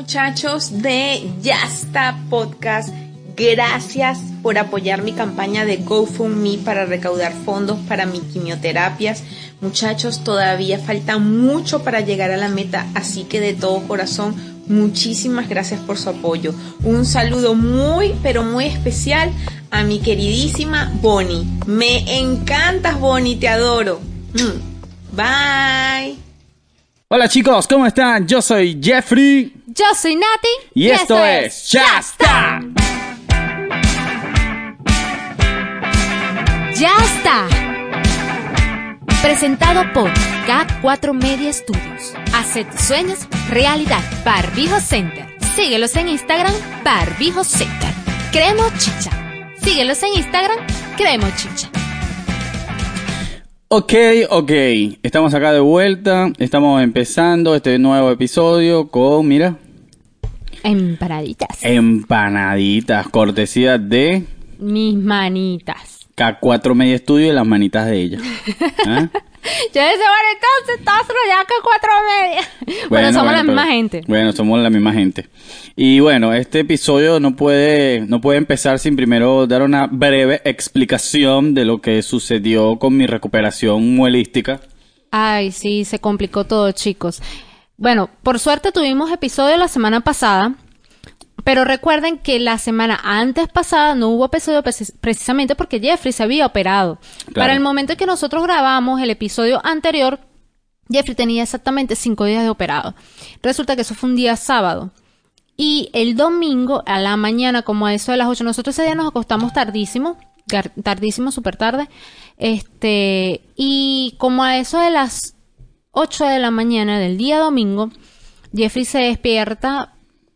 Muchachos de Yasta Podcast. Gracias por apoyar mi campaña de GoFundMe para recaudar fondos para mis quimioterapias. Muchachos, todavía falta mucho para llegar a la meta, así que de todo corazón, muchísimas gracias por su apoyo. Un saludo muy, pero muy especial a mi queridísima Bonnie. Me encantas, Bonnie, te adoro. Mm. Bye. Hola chicos, ¿cómo están? Yo soy Jeffrey Yo soy Nati. y, esto, es Ya está. Ya está. Presentado por K4 Media Studios. Hace tus sueños realidad. Barbijo Center. Síguelos en Instagram, Barbijo Center. Cremo Chicha. Síguelos en Instagram, Cremo Chicha. Ok, ok, estamos acá de vuelta, estamos empezando este nuevo episodio con, mira, Emparaditas. empanaditas, cortesía de Mis manitas. K4 Media Studio y las manitas de ella. ¿Ah? Yo decía, bueno, entonces estás ya que cuatro media. Bueno, somos la pero- misma gente. Bueno, somos la misma gente. Y bueno, este episodio no puede, no puede empezar sin primero dar una breve explicación de lo que sucedió con mi recuperación muelística. Ay, sí, se complicó todo, chicos. Bueno, por suerte tuvimos episodio la semana pasada, pero recuerden que la semana antes pasada no hubo episodio precis- precisamente porque Jeffrey se había operado. Claro. Para el momento en que nosotros grabamos el episodio anterior, Jeffrey tenía exactamente cinco días de operado. Resulta que eso fue un día sábado. Y el domingo, a la mañana, como a eso de las 8, nosotros ese día nos acostamos tardísimo, tardísimo, súper tarde. Este, y como a eso de las 8 de la mañana del día domingo, Jeffrey se despierta.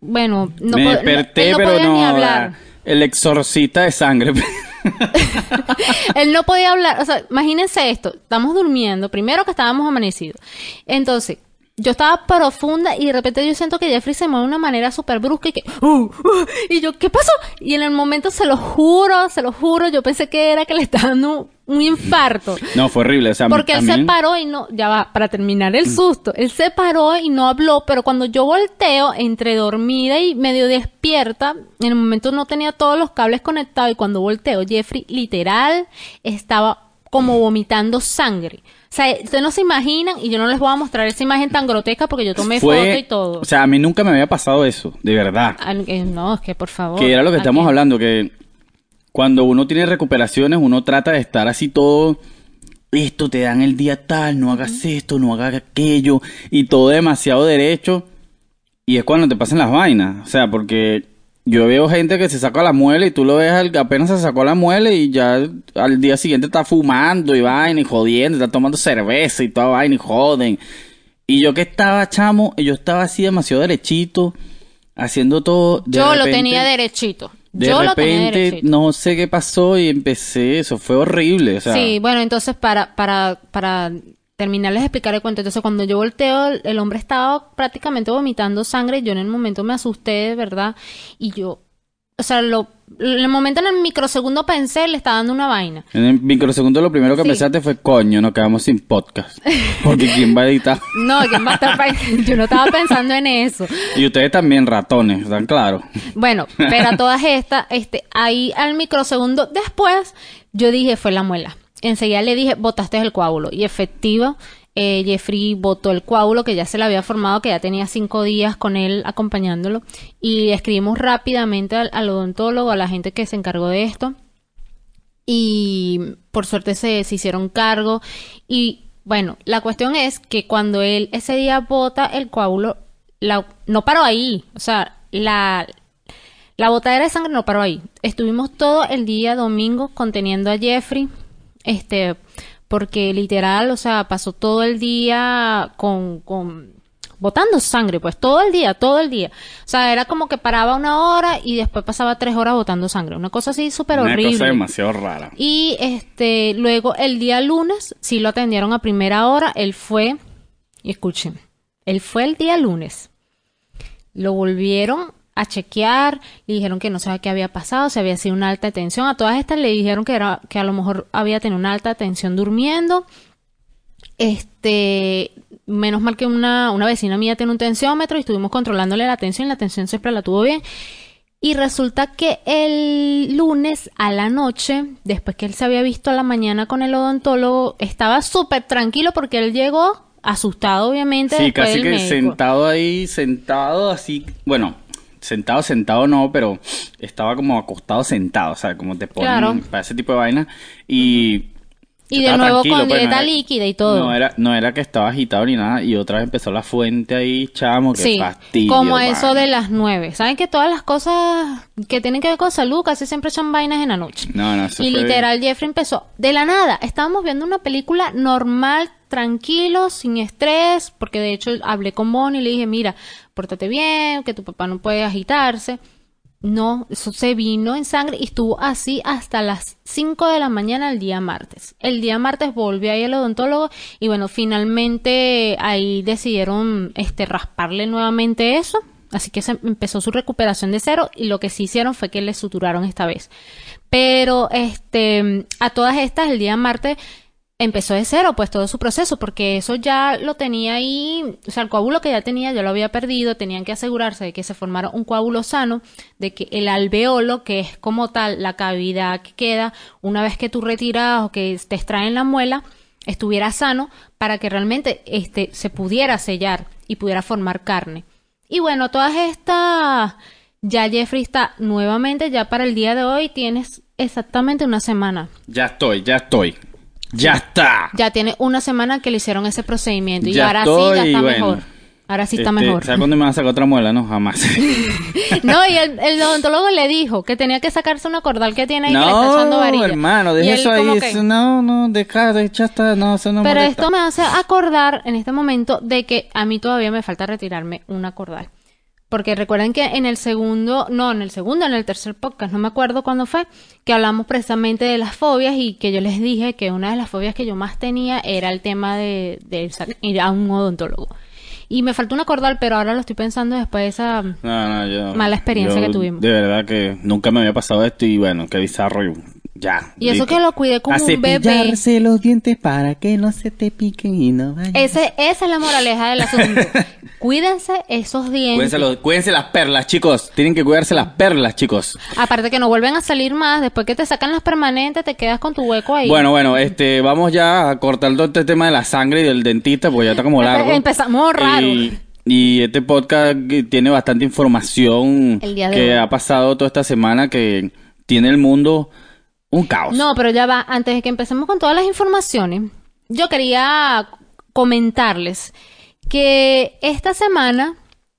Bueno, no, Me desperté, él no pero podía no. ni hablar. El exorcista de sangre. Él no podía hablar, o sea, imagínense esto, estamos durmiendo, primero que estábamos amanecidos. Entonces, yo estaba profunda y de repente yo siento que Jeffrey se mueve de una manera súper brusca y que, "Uh, uh", y yo, ¿qué pasó? Y en el momento, se lo juro, se lo juro, yo pensé que era que le estaba dando un infarto. no, fue horrible. O sea, Porque él se paró y no, ya va, para terminar el susto, él se paró y no habló, pero cuando yo volteo, entre dormida y medio despierta, en el momento no tenía todos los cables conectados y cuando volteo, Jeffrey literal estaba como vomitando sangre. O sea, ustedes no se imaginan y yo no les voy a mostrar esa imagen tan grotesca porque yo tomé fue, foto y todo. O sea, a mí nunca me había pasado eso, de verdad. Ah, eh, no, es que por favor. Que era lo que ¿a estamos hablando, que cuando uno tiene recuperaciones, uno trata de estar así todo, esto te dan el día tal, no hagas esto, no hagas aquello, y todo demasiado derecho, y es cuando te pasan las vainas, o sea, porque yo veo gente que se saca la muela y tú lo ves al- apenas se sacó la muela y ya al día siguiente está fumando y vaina y jodiendo, está tomando cerveza y toda vaina y joden. Y yo que estaba chamo, yo estaba así demasiado derechito, haciendo todo. de Yo lo repente- tenía derechito. de yo lo tenía repente, no sé qué pasó y empecé, eso fue horrible, o sea, Sí, bueno, entonces para, para, para terminarles de explicar el cuento, entonces cuando yo volteo, el, hombre estaba prácticamente vomitando sangre, yo en el momento me asusté, de verdad, y yo, o sea, lo, en el momento en el microsegundo pensé, le estaba dando una vaina. en el microsegundo lo primero que Sí. pensaste fue, coño, nos quedamos sin podcast, porque quién va a editar. No, ¿quién va a estar yo no estaba pensando en eso. Y ustedes también ratones, ¿están claros? Bueno, pero a todas estas, este, ahí al microsegundo después, yo dije, fue la muela. Enseguida le dije, botaste el coágulo. Y efectivo, eh, Jeffrey botó el coágulo que ya se le había formado, que ya tenía cinco días con él acompañándolo. Y escribimos rápidamente al, odontólogo, a la gente que se encargó de esto. Y por suerte se, se hicieron cargo. Y bueno, la cuestión es que cuando él ese día bota el coágulo, la- no paró ahí. O sea, la, la botadera de sangre no paró ahí. Estuvimos todo el día domingo conteniendo a Jeffrey. Este, porque literal, o sea, pasó todo el día con, con botando sangre, pues todo el día, todo el día. O sea, era como que paraba una hora y después pasaba tres horas botando sangre. Una cosa así súper Una horrible. cosa demasiado rara. Y este, luego el día lunes, sí lo atendieron a primera hora, él fue, y escuchen, él fue el día lunes. Lo volvieron a chequear, le dijeron que no sabía qué había pasado, si había sido una alta tensión. A todas estas le dijeron que era, que a lo mejor había tenido una alta tensión durmiendo. Este, menos mal que una, una vecina mía tiene un tensiómetro y estuvimos controlándole la tensión, la tensión siempre la tuvo bien. Y resulta que el lunes a la noche, después que él se había visto a la mañana con el odontólogo, estaba súper tranquilo porque él llegó asustado, obviamente. Sí, después casi del que médico. sentado ahí, sentado así, bueno, sentado, sentado no, pero estaba como acostado sentado, o sea, como te ponen Claro. para ese tipo de vaina. Y... Y de nuevo con pues, no dieta era- líquida y todo. No era, no era que estaba agitado ni nada, y otra vez empezó la fuente ahí, chamo, que Sí, fastidio. como eso de las nueve. Saben que todas las cosas que tienen que ver con salud casi siempre son vainas en la noche. No, no, eso Y fue- literal, Jeffrey empezó de la nada. Estábamos viendo una película normal, tranquilo, sin estrés, porque de hecho hablé con Bonnie y le dije, mira, pórtate bien, que tu papá no puede agitarse. No, eso se vino en sangre y estuvo así hasta las 5 de la mañana el día martes. El día martes volvió ahí al odontólogo y bueno, finalmente ahí decidieron este rasparle nuevamente eso. Así que se empezó su recuperación de cero y lo que sí hicieron fue que le suturaron esta vez. Pero este a todas estas el día martes empezó de cero, pues todo su proceso, porque eso ya lo tenía ahí, o sea, el coágulo que ya tenía ya lo había perdido, tenían que asegurarse de que se formara un coágulo sano, de que el alveolo, que es como tal la cavidad que queda una vez que tú retiras o que te extraen la muela, estuviera sano para que realmente este se pudiera sellar y pudiera formar carne. Y bueno, todas estas ya Jeffrey está nuevamente ya para el día de hoy tienes exactamente una semana. Ya estoy, ya estoy. Ya está. Ya tiene una semana que le hicieron ese procedimiento y ahora estoy, sí ya está bueno. mejor. Ahora sí está Este, mejor. ¿Sabes cuándo me van a sacar otra muela? No, jamás. No, y el, el odontólogo le dijo que tenía que sacarse una cordal que tiene ahí que le está echando no, varilla. hermano, deja eso ahí. que- no, no, deja, deja, está, no, eso no Pero molesta. esto me hace acordar en este momento de que a mí todavía me falta retirarme una cordal. Porque recuerden que en el segundo, no, en el segundo, en el tercer podcast, no me acuerdo cuándo fue, que hablamos precisamente de las fobias y que yo les dije que una de las fobias que yo más tenía era el tema de, de ir a un odontólogo. Y me faltó una cordal, pero ahora lo estoy pensando después de esa... No, no, yo. Mala experiencia yo que tuvimos. De verdad que nunca me había pasado esto y bueno, qué bizarro. y ya. Y eso que lo cuidé como a un bebé. los dientes para que no se te piquen y no vayan. Ese, esa es la moraleja del asunto. Cuídense esos dientes. Cuídense, los- cuídense las perlas, chicos. Tienen que cuidarse las perlas, chicos. Aparte que no vuelven a salir más, después que te sacan las permanentes, te quedas con tu hueco ahí. Bueno, bueno, este, vamos ya a cortar todo este tema de la sangre y del dentista, porque ya está como largo. Empezamos raro. Y, y este podcast tiene bastante información El día de que hoy. ha pasado toda esta semana que tiene el mundo un caos. No, pero ya va, antes de que empecemos con todas las informaciones, yo quería comentarles que esta semana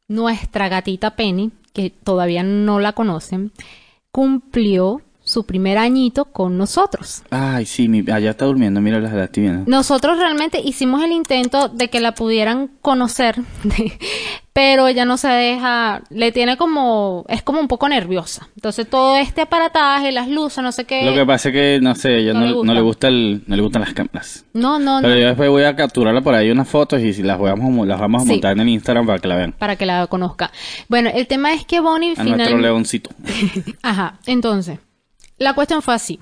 nuestra gatita Penny, que todavía no la conocen, cumplió su primer añito con nosotros. Ay, sí, mi, allá está durmiendo, mira la, la estoy viendo. Nosotros realmente hicimos el intento de que la pudieran conocer, pero ella no se deja, le tiene como, es como un poco nerviosa. Entonces todo este aparataje, las luces, no sé qué. Lo que pasa es que, no sé, ella No no, le no gusta. le gusta el, no le gustan las cámaras. No, no, Pero no. yo después voy a capturarla por ahí unas fotos y si las vamos, las vamos a Sí. montar en el Instagram para que la vean. Para que la conozca. Bueno, el tema es que Bonnie A nuestro finalmente... leoncito. Ajá, entonces, la cuestión fue así.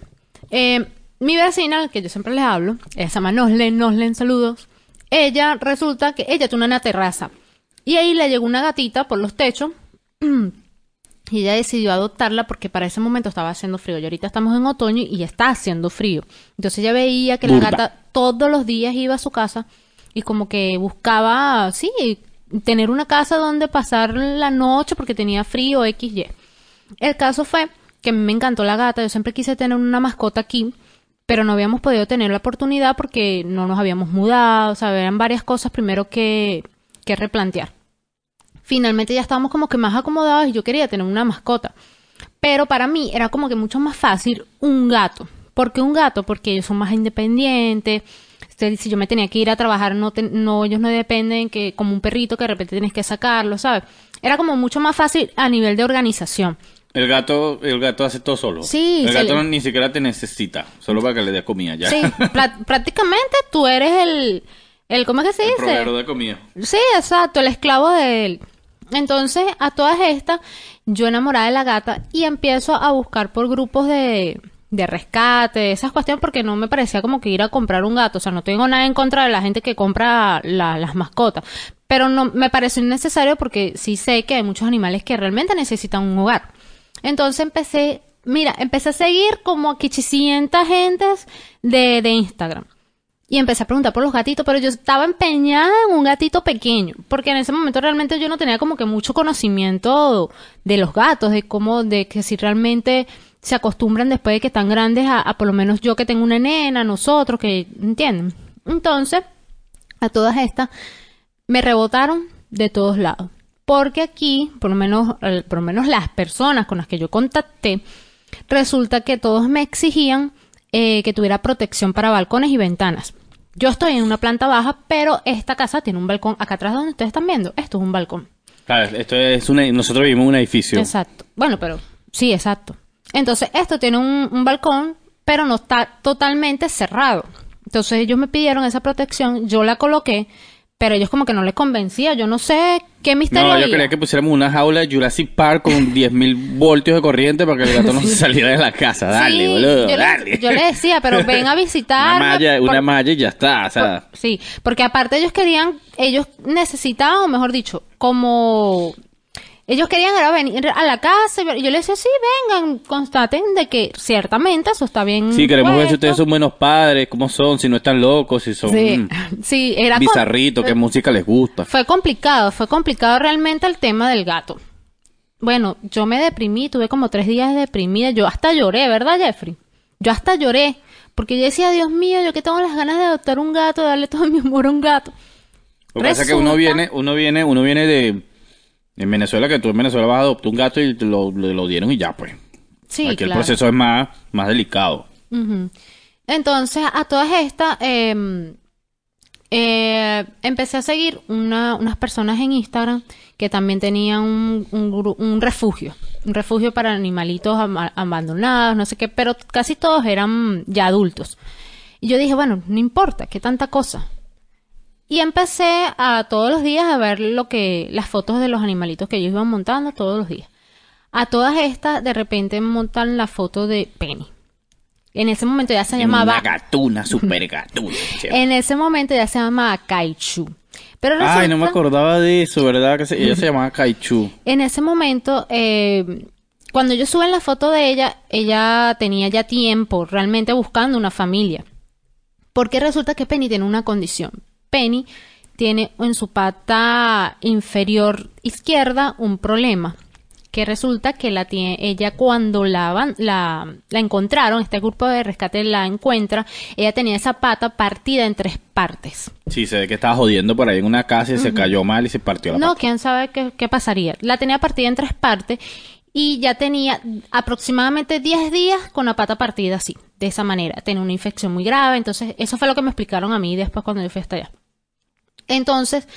Eh, mi vecina, que yo siempre les hablo, ella se llama Noslen, Noslen, saludos. Ella resulta que ella tiene una terraza. Y ahí le llegó una gatita por los techos. Y ella decidió adoptarla porque para ese momento estaba haciendo frío. Y ahorita estamos en otoño y está haciendo frío. Entonces ella veía que Burda. la gata todos los días iba a su casa y como que buscaba, sí, tener una casa donde pasar la noche porque tenía frío, X, Y. El caso fue que me encantó la gata, yo siempre quise tener una mascota aquí, pero no habíamos podido tener la oportunidad porque no nos habíamos mudado, o sea, eran varias cosas primero que, que replantear. Finalmente ya estábamos como que más acomodados y yo quería tener una mascota. Pero para mí era como que mucho más fácil un gato. ¿Por qué un gato? Porque ellos son más independientes, Este, Si yo me tenía que ir a trabajar, no, te- no ellos no dependen que como un perrito que de repente tienes que sacarlo, ¿sabes? Era como mucho más fácil a nivel de organización. El gato, el gato hace todo solo. Sí, El gato le- ni siquiera te necesita, solo para que le des comida ya. Sí, prácticamente tú eres el, el ¿cómo es que se El dice? proveedor de comida. Sí, exacto, el esclavo de él. Entonces, a todas estas, yo enamorada de la gata y empiezo a buscar por grupos de, de rescate, esas cuestiones, porque no me parecía como que ir a comprar un gato. O sea, no tengo nada en contra de la gente que compra la- las mascotas. Pero no me pareció innecesario porque sí sé que hay muchos animales que realmente necesitan un hogar. Entonces empecé, mira, empecé a seguir como a 500 gentes de, de Instagram. Y empecé a preguntar por los gatitos, pero yo estaba empeñada en un gatito pequeño, porque en ese momento realmente yo no tenía como que mucho conocimiento de los gatos, de cómo, de que si realmente se acostumbran después de que están grandes a, a por lo menos yo que tengo una nena, nosotros, que entienden. Entonces, a todas estas, me rebotaron de todos lados. Porque aquí, por lo menos, por lo menos las personas con las que yo contacté, resulta que todos me exigían eh, que tuviera protección para balcones y ventanas. Yo estoy en una planta baja, pero esta casa tiene un balcón. Acá atrás donde ustedes están viendo, esto es un balcón. Claro, esto es una, nosotros vivimos en un edificio. Exacto. Bueno, pero sí, exacto. Entonces, esto tiene un, un balcón, pero no está totalmente cerrado. Entonces, ellos me pidieron esa protección, yo la coloqué, pero ellos como que no les convencía. Yo no sé qué misterio No, yo había. quería que pusiéramos una jaula de Jurassic Park con 10.000 voltios de corriente para que el gato no se saliera de la casa. Dale, Sí, boludo, yo, dale. Le, yo le decía, pero ven a visitarme. Una malla, por- una malla y ya está. O sea, por- sí, porque aparte ellos querían, ellos necesitaban, o mejor dicho, como ellos querían era venir a la casa y yo les decía, sí, vengan, constaten de que ciertamente eso está bien. sí, queremos ver si puesto". ustedes son buenos padres, cómo son, si no están locos, si son Sí, mm, sí, era bizarritos, qué música les gusta. Fue complicado, fue complicado realmente el tema del gato. Bueno, yo me deprimí, tuve como tres días deprimida, yo hasta lloré, ¿verdad, Jeffrey? Yo hasta lloré, porque yo decía, Dios mío, yo que tengo las ganas de adoptar un gato, de darle todo mi amor a un gato. Lo que pasa es que uno viene, uno viene, uno viene de en Venezuela, que tú en Venezuela vas a adoptar un gato y te lo, lo, lo dieron y ya, pues. Sí, Aquí el claro. proceso es más, más delicado. Entonces, a todas estas, eh, eh, empecé a seguir una- unas personas en Instagram que también tenían un, un refugio, un refugio para animalitos abandonados, no sé qué, pero casi todos eran ya adultos. Y yo dije, bueno, no importa, qué tanta cosa. Y empecé a todos los días a ver lo que, las fotos de los animalitos que ellos iban montando todos los días. A todas estas, de repente montan la foto de Penny. En ese momento ya se llamaba, Una gatuna, super gatuna. en ese momento ya se llamaba Kaichu. Pero resulta, Ay, no me acordaba de eso, ¿verdad? Que se- ella se llamaba Kaichu. en ese momento, eh, cuando yo suben la foto de ella, ella tenía ya tiempo realmente buscando una familia. Porque resulta que Penny tiene una condición. Penny tiene en su pata inferior izquierda un problema. Que resulta que la tiene, ella cuando la, van- la, la encontraron, este grupo de rescate la encuentra, ella tenía esa pata partida en tres partes. Sí, se ve que estaba jodiendo por ahí en una casa y se cayó mal y se partió la No, pata. quién sabe qué, qué pasaría. La tenía partida en tres partes y ya tenía aproximadamente 10 días con la pata partida así, de esa manera. Tenía una infección muy grave, entonces eso fue lo que me explicaron a mí después cuando yo fui hasta allá. Entonces,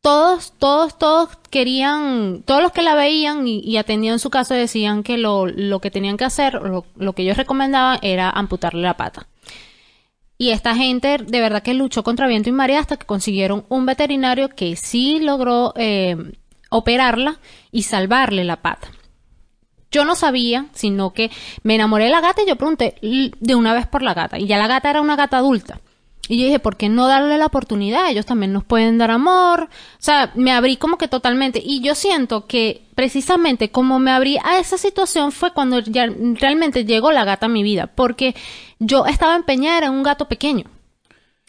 todos, todos, todos querían, todos los que la veían y, atendían su caso decían que lo, lo que tenían que hacer, lo, que ellos recomendaban era amputarle la pata. Y esta gente de verdad que luchó contra viento y marea hasta que consiguieron un veterinario que sí logró eh, operarla y salvarle la pata. Yo no sabía, sino que me enamoré de la gata y yo pregunté de una vez por la gata. Y ya la gata era una gata adulta. Y yo dije, ¿por qué no darle la oportunidad? Ellos también nos pueden dar amor. O sea, me abrí como que totalmente. Y yo siento que precisamente como me abrí a esa situación fue cuando ya realmente llegó la gata a mi vida. Porque yo estaba empeñada en un gato pequeño.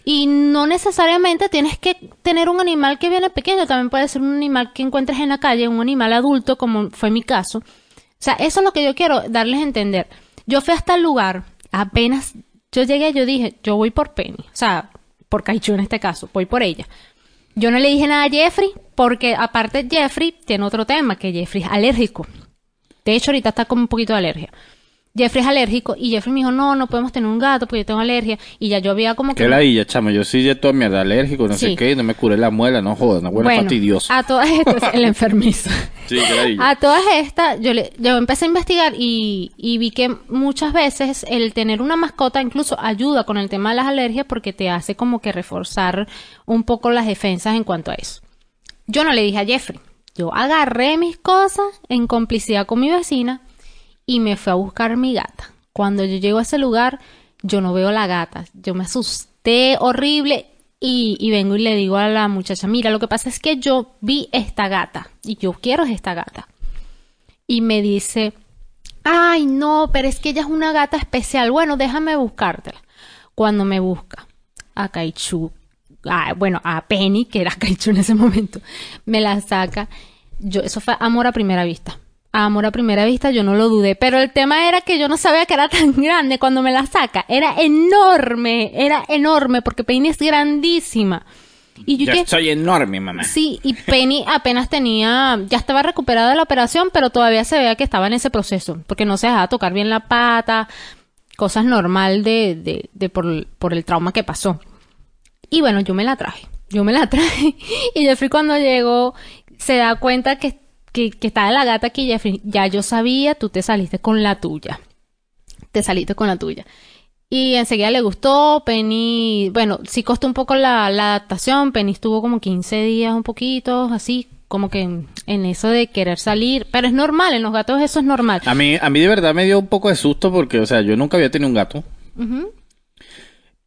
Y no necesariamente tienes que tener un animal que viene pequeño, también puede ser un animal que encuentres en la calle, un animal adulto, como fue mi caso. O sea, eso es lo que yo quiero darles a entender. Yo fui hasta el lugar, apenas yo llegué, yo dije, yo voy por Penny, o sea, por Kaichu en este caso, voy por ella. Yo no le dije nada a Jeffrey, porque aparte Jeffrey tiene otro tema, que Jeffrey es alérgico. De hecho, ahorita está con un poquito de alergia. Jeffrey es alérgico y Jeffrey me dijo, no, no podemos tener un gato porque yo tengo alergia. Y ya yo había como que... Qué ladilla, chamo. Yo soy de toda mierda alérgico, no sé Sí. qué, no me curé la muela, no jodas, huele Bueno, fastidioso. a todas estas, el enfermizo. Sí. A todas estas, yo, le, yo empecé a investigar y, y vi que muchas veces el tener una mascota incluso ayuda con el tema de las alergias porque te hace como que reforzar un poco las defensas en cuanto a eso. Yo no le dije a Jeffrey. Yo agarré mis cosas en complicidad con mi vecina y me fui a buscar mi gata. Cuando yo llego a ese lugar, yo no veo la gata. Yo me asusté horrible y, vengo y le digo a la muchacha, mira, lo que pasa es que yo vi esta gata y yo quiero esta gata. Y me dice, ay, no, pero es que ella es una gata especial. Bueno, déjame buscártela. Cuando me busca a Kaichu, bueno, a Penny, que era Kaichu en ese momento, me la saca. Yo, eso fue amor a primera vista. Amor a primera vista, yo no lo dudé. Pero el tema era que yo no sabía que era tan grande cuando me la saca. Era enorme, era enorme, porque Penny es grandísima. Y yo que- soy enorme, mamá. Sí, y Penny apenas tenía, ya estaba recuperada de la operación, pero todavía se veía que estaba en ese proceso, porque no se dejaba tocar bien la pata, cosas normal de, de, de por, por el trauma que pasó. Y bueno, yo me la traje, yo me la traje, y Jeffrey cuando llegó se da cuenta que, que, que estaba la gata aquí, Jeffrey, ya yo sabía, tú te saliste con la tuya, te saliste con la tuya. Y enseguida le gustó, Penny, bueno, sí costó un poco la, la adaptación, Penny estuvo como 15 días un poquito, así, como que en, en eso de querer salir, pero es normal, en los gatos eso es normal. A mí, a mí de verdad me dio un poco de susto porque, o sea, yo nunca había tenido un gato.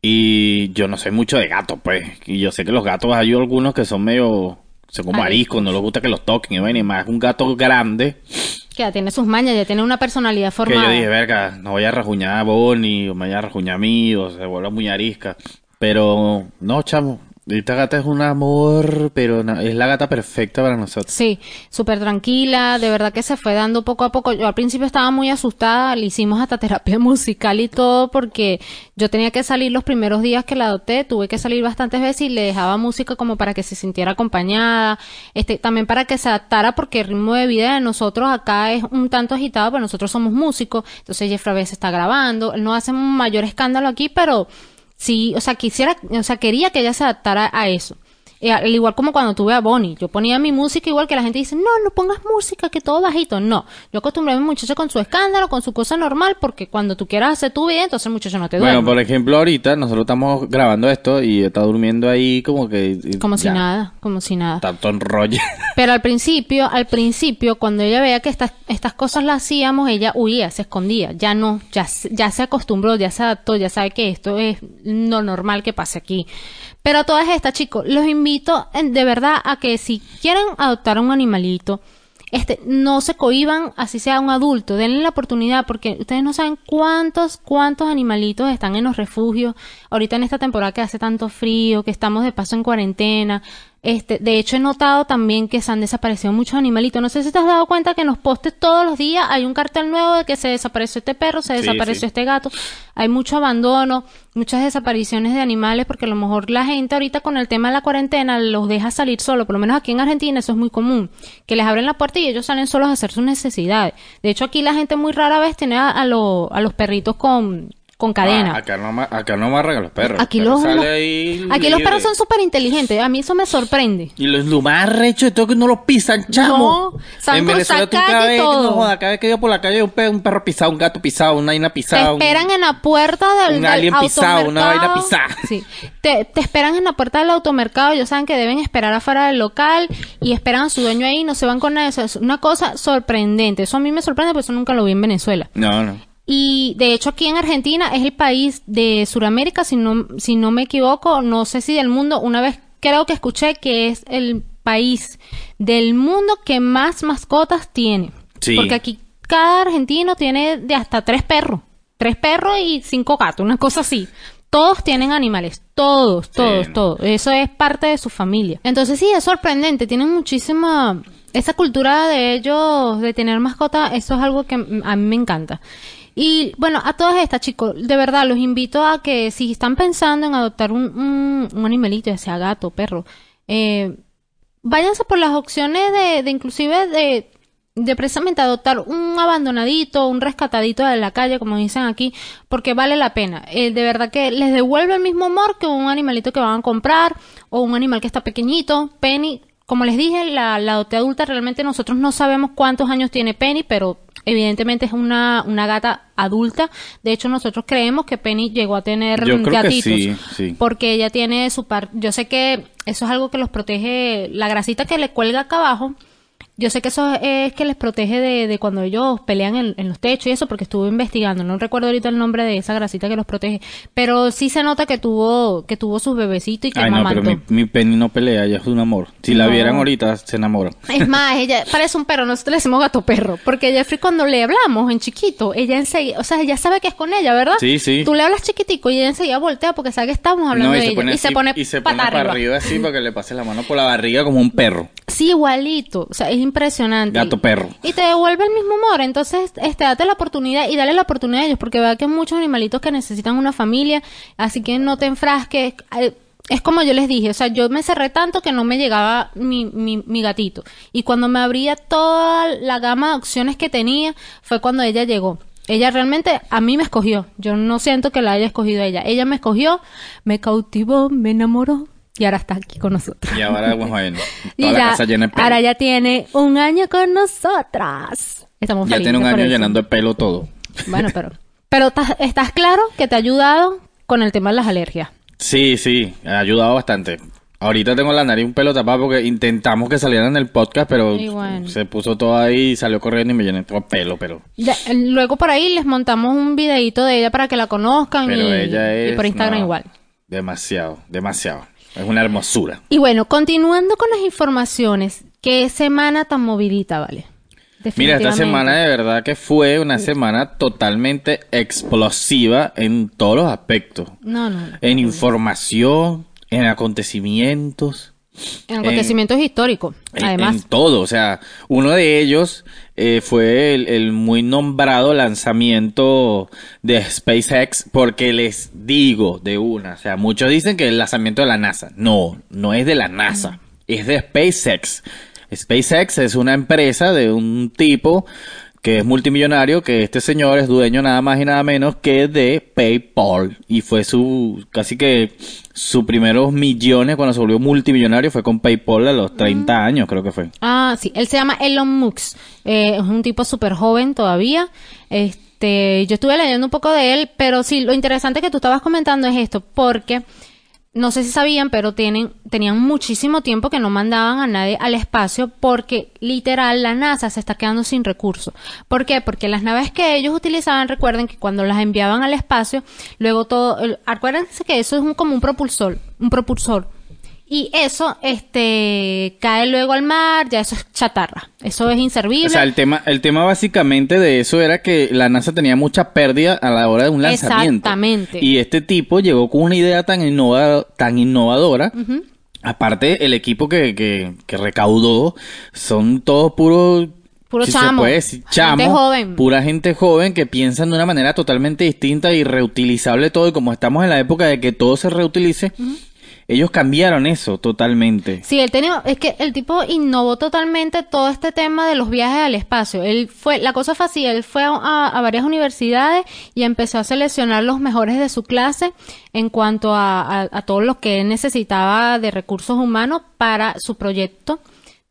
Y yo no sé mucho de gatos, pues. Y yo sé que los gatos hay algunos que son medio... Son como Ariscos. no les gusta que los toquen. Y bueno, y más un gato grande Que ya tiene sus mañas, ya tiene una personalidad que formada. yo dije, verga, no voy a rajuñar a Bonnie o me voy a rajuñar a mí o se vuelve muy arisca. Pero no, chamo. Esta gata es un amor, pero es la gata perfecta para nosotros. Sí, súper tranquila, de verdad que se fue dando poco a poco. Yo al principio estaba muy asustada, le hicimos hasta terapia musical y todo porque yo tenía que salir los primeros días que la adopté, tuve que salir bastantes veces y le dejaba música como para que se sintiera acompañada, este, también para que se adaptara porque el ritmo de vida de nosotros acá es un tanto agitado, pero nosotros somos músicos, entonces Jeffrey a veces está grabando, no hace un mayor escándalo aquí, pero sí, o sea, quisiera, o sea, quería que ella se adaptara a eso. Al igual como cuando tuve a Bonnie, yo ponía mi música igual que la gente dice, no, no pongas música, que todo bajito. No, yo acostumbré a mi muchacho con su escándalo, con su cosa normal, porque cuando tú quieras hacer tu vida, entonces el muchacho no te duerme. Bueno, por ejemplo, ahorita nosotros estamos grabando esto y está durmiendo ahí como que... como si nada, como si nada. Tanto enrolle. Pero al principio, al principio, cuando ella veía que estas, estas cosas las hacíamos, ella huía, se escondía. Ya no, ya, ya se acostumbró, ya se adaptó, ya sabe que esto es lo normal que pase aquí. Pero a todas estas, chicos, los invito de verdad a que si quieren adoptar un animalito, este, no se cohiban, así sea un adulto, denle la oportunidad, porque ustedes no saben cuántos, cuántos animalitos están en los refugios, ahorita en esta temporada que hace tanto frío, que estamos de paso en cuarentena, este, de hecho he notado también que se han desaparecido muchos animalitos, no sé si te has dado cuenta que en los postes todos los días hay un cartel nuevo de que se desapareció este perro, se Sí, desapareció sí. este gato, hay mucho abandono, muchas desapariciones de animales, porque a lo mejor la gente ahorita con el tema de la cuarentena los deja salir solo, por lo menos aquí en Argentina eso es muy común, que les abren la puerta y ellos salen solos a hacer sus necesidades. De hecho aquí la gente muy rara vez tiene a, a, lo- a los perritos con, con cadena. Ah, acá, no, acá no amarran a los perros. Aquí perro los, los- ahí aquí los perros son súper inteligentes. A mí eso me sorprende. Y lo, lo más recho de todo que no lo pisan, chamo. No, saben en Venezuela tú cada vez, todo. no joda, cada vez que yo por la calle un, pe- un perro pisado, un gato pisado, una vaina Te pisada. un- esperan en la puerta del, un del alien pisado, una vaina pisada. Sí. Te, te esperan en la puerta del automercado. Ellos saben que deben esperar afuera del local y esperan a su dueño ahí. No se van con nada. Eso es una cosa sorprendente. Eso a mí me sorprende porque eso nunca lo vi en Venezuela. No, no. Y de hecho aquí en Argentina es el país de Sudamérica, si no, si no me equivoco, no sé si del mundo, una vez creo que escuché que es el país del mundo que más mascotas tiene. Sí. Porque aquí cada argentino tiene de hasta tres perros, tres perros y cinco gatos, una cosa así. Todos tienen animales, todos, todos, Sí. todos. Eso es parte de su familia. Entonces sí, es sorprendente, tienen muchísima... Esa cultura de ellos, de tener mascota, eso es algo que a mí me encanta. Y bueno, a todas estas, chicos, de verdad los invito a que si están pensando en adoptar un, un, animalito, ya sea gato, perro, eh, váyanse por las opciones de, de inclusive de de precisamente adoptar un abandonadito, un rescatadito de la calle, como dicen aquí, porque vale la pena. Eh, de verdad que les devuelve el mismo amor que un animalito que van a comprar o un animal que está pequeñito. Penny, como les dije, la, la adopté adulta, realmente nosotros no sabemos cuántos años tiene Penny, pero evidentemente es una, una gata adulta. De hecho, nosotros creemos que Penny llegó a tener Yo creo que gatitos. sí, sí. Porque ella tiene su par... Yo sé que eso es algo que los protege, la grasita que le cuelga acá abajo. Yo sé que eso es que les protege de, de cuando ellos pelean en, en los techos y eso, porque estuve investigando. No recuerdo ahorita el nombre de esa grasita que los protege. Pero sí se nota que tuvo, que tuvo sus bebecitos y que Ay, no, pero mi, mi Penny no pelea, ella es un amor. Si la vieran ahorita, se enamoran. Es más, ella parece un perro, nosotros le decimos gato perro, porque Jeffrey cuando le hablamos en chiquito, ella enseguida, o sea, ella sabe que es con ella, ¿verdad? Sí, sí. Tú le hablas chiquitico y ella enseguida voltea porque sabe que estamos hablando No, de ella. y se pone, y se pone para arriba. arriba así para que le pase la mano por la barriga como un perro. Sí, igualito, o sea, es impresionante. Gato perro. Y te devuelve el mismo amor, entonces, este, date la oportunidad y dale la oportunidad a ellos, porque vea que hay muchos animalitos que necesitan una familia, así que no te enfrasques. Es como yo les dije, o sea, yo me cerré tanto que no me llegaba mi, mi, mi gatito. Y cuando me abría toda la gama de opciones que tenía, fue cuando ella llegó. Ella realmente a mí me escogió. Yo no siento que la haya escogido ella. Ella me escogió, me cautivó, me enamoró y ahora está aquí con nosotros. Y ahora, bueno, bueno, Y toda la ya, casa llena de pelo. ahora ya tiene un año con nosotras. Estamos ya tiene un año llenando de pelo todo. Bueno, pero, pero estás, claro que te ha ayudado con el tema de las alergias. Sí, sí, ha ayudado bastante. Ahorita tengo la nariz un pelo tapado porque intentamos que salieran en el podcast, pero Y bueno. se puso todo ahí, salió corriendo y me llené todo de pelo, pero... Ya, eh, luego por ahí les montamos un videito de ella para que la conozcan Pero y, ella es... y por Instagram no, igual. Demasiado, demasiado. Es una hermosura. Y bueno, continuando con las informaciones, qué semana tan movidita, ¿vale? Mira, esta semana de verdad que fue una semana totalmente explosiva en todos los aspectos. No, no, no. En información, en acontecimientos, En acontecimientos históricos, en, además. en todo. O sea, uno de ellos eh, fue el, el muy nombrado lanzamiento de SpaceX, porque les digo de una, o sea, muchos dicen que el lanzamiento de la NASA. No, no es de la NASA, es de SpaceX. SpaceX es una empresa de un tipo que es multimillonario, que este señor es dueño nada más y nada menos que de PayPal. Y fue su, casi que sus primeros millones cuando se volvió multimillonario fue con PayPal a los 30 años, creo que fue. Ah, sí, él se llama Elon Musk. Eh, es un tipo súper joven todavía. Este, yo estuve leyendo un poco de él, pero sí, lo interesante que tú estabas comentando es esto, porque no sé si sabían, pero tienen, tenían muchísimo tiempo que no mandaban a nadie al espacio porque literal la NASA se está quedando sin recursos. ¿Por qué? Porque las naves que ellos utilizaban, recuerden que cuando las enviaban al espacio, luego todo, acuérdense que eso es un, como un propulsor, un propulsor. Y eso, este, cae luego al mar, ya eso es chatarra. Eso es inservible. O sea, el tema, el tema básicamente de eso era que la NASA tenía mucha pérdida a la hora de un lanzamiento. Exactamente. Y este tipo llegó con una idea tan, innova- tan innovadora. Aparte, el equipo que, que, que recaudó son todos puros... Puro si se chamo. puede decir, Gente joven. Pura gente joven que piensan de una manera totalmente distinta y reutilizable todo. Y como estamos en la época de que todo se reutilice, ellos cambiaron eso totalmente. Sí, él tenía, es que el tipo innovó totalmente todo este tema de los viajes al espacio. Él fue, la cosa fue así, él fue a, varias universidades y empezó a seleccionar los mejores de su clase en cuanto a, a, a todo lo que él necesitaba de recursos humanos para su proyecto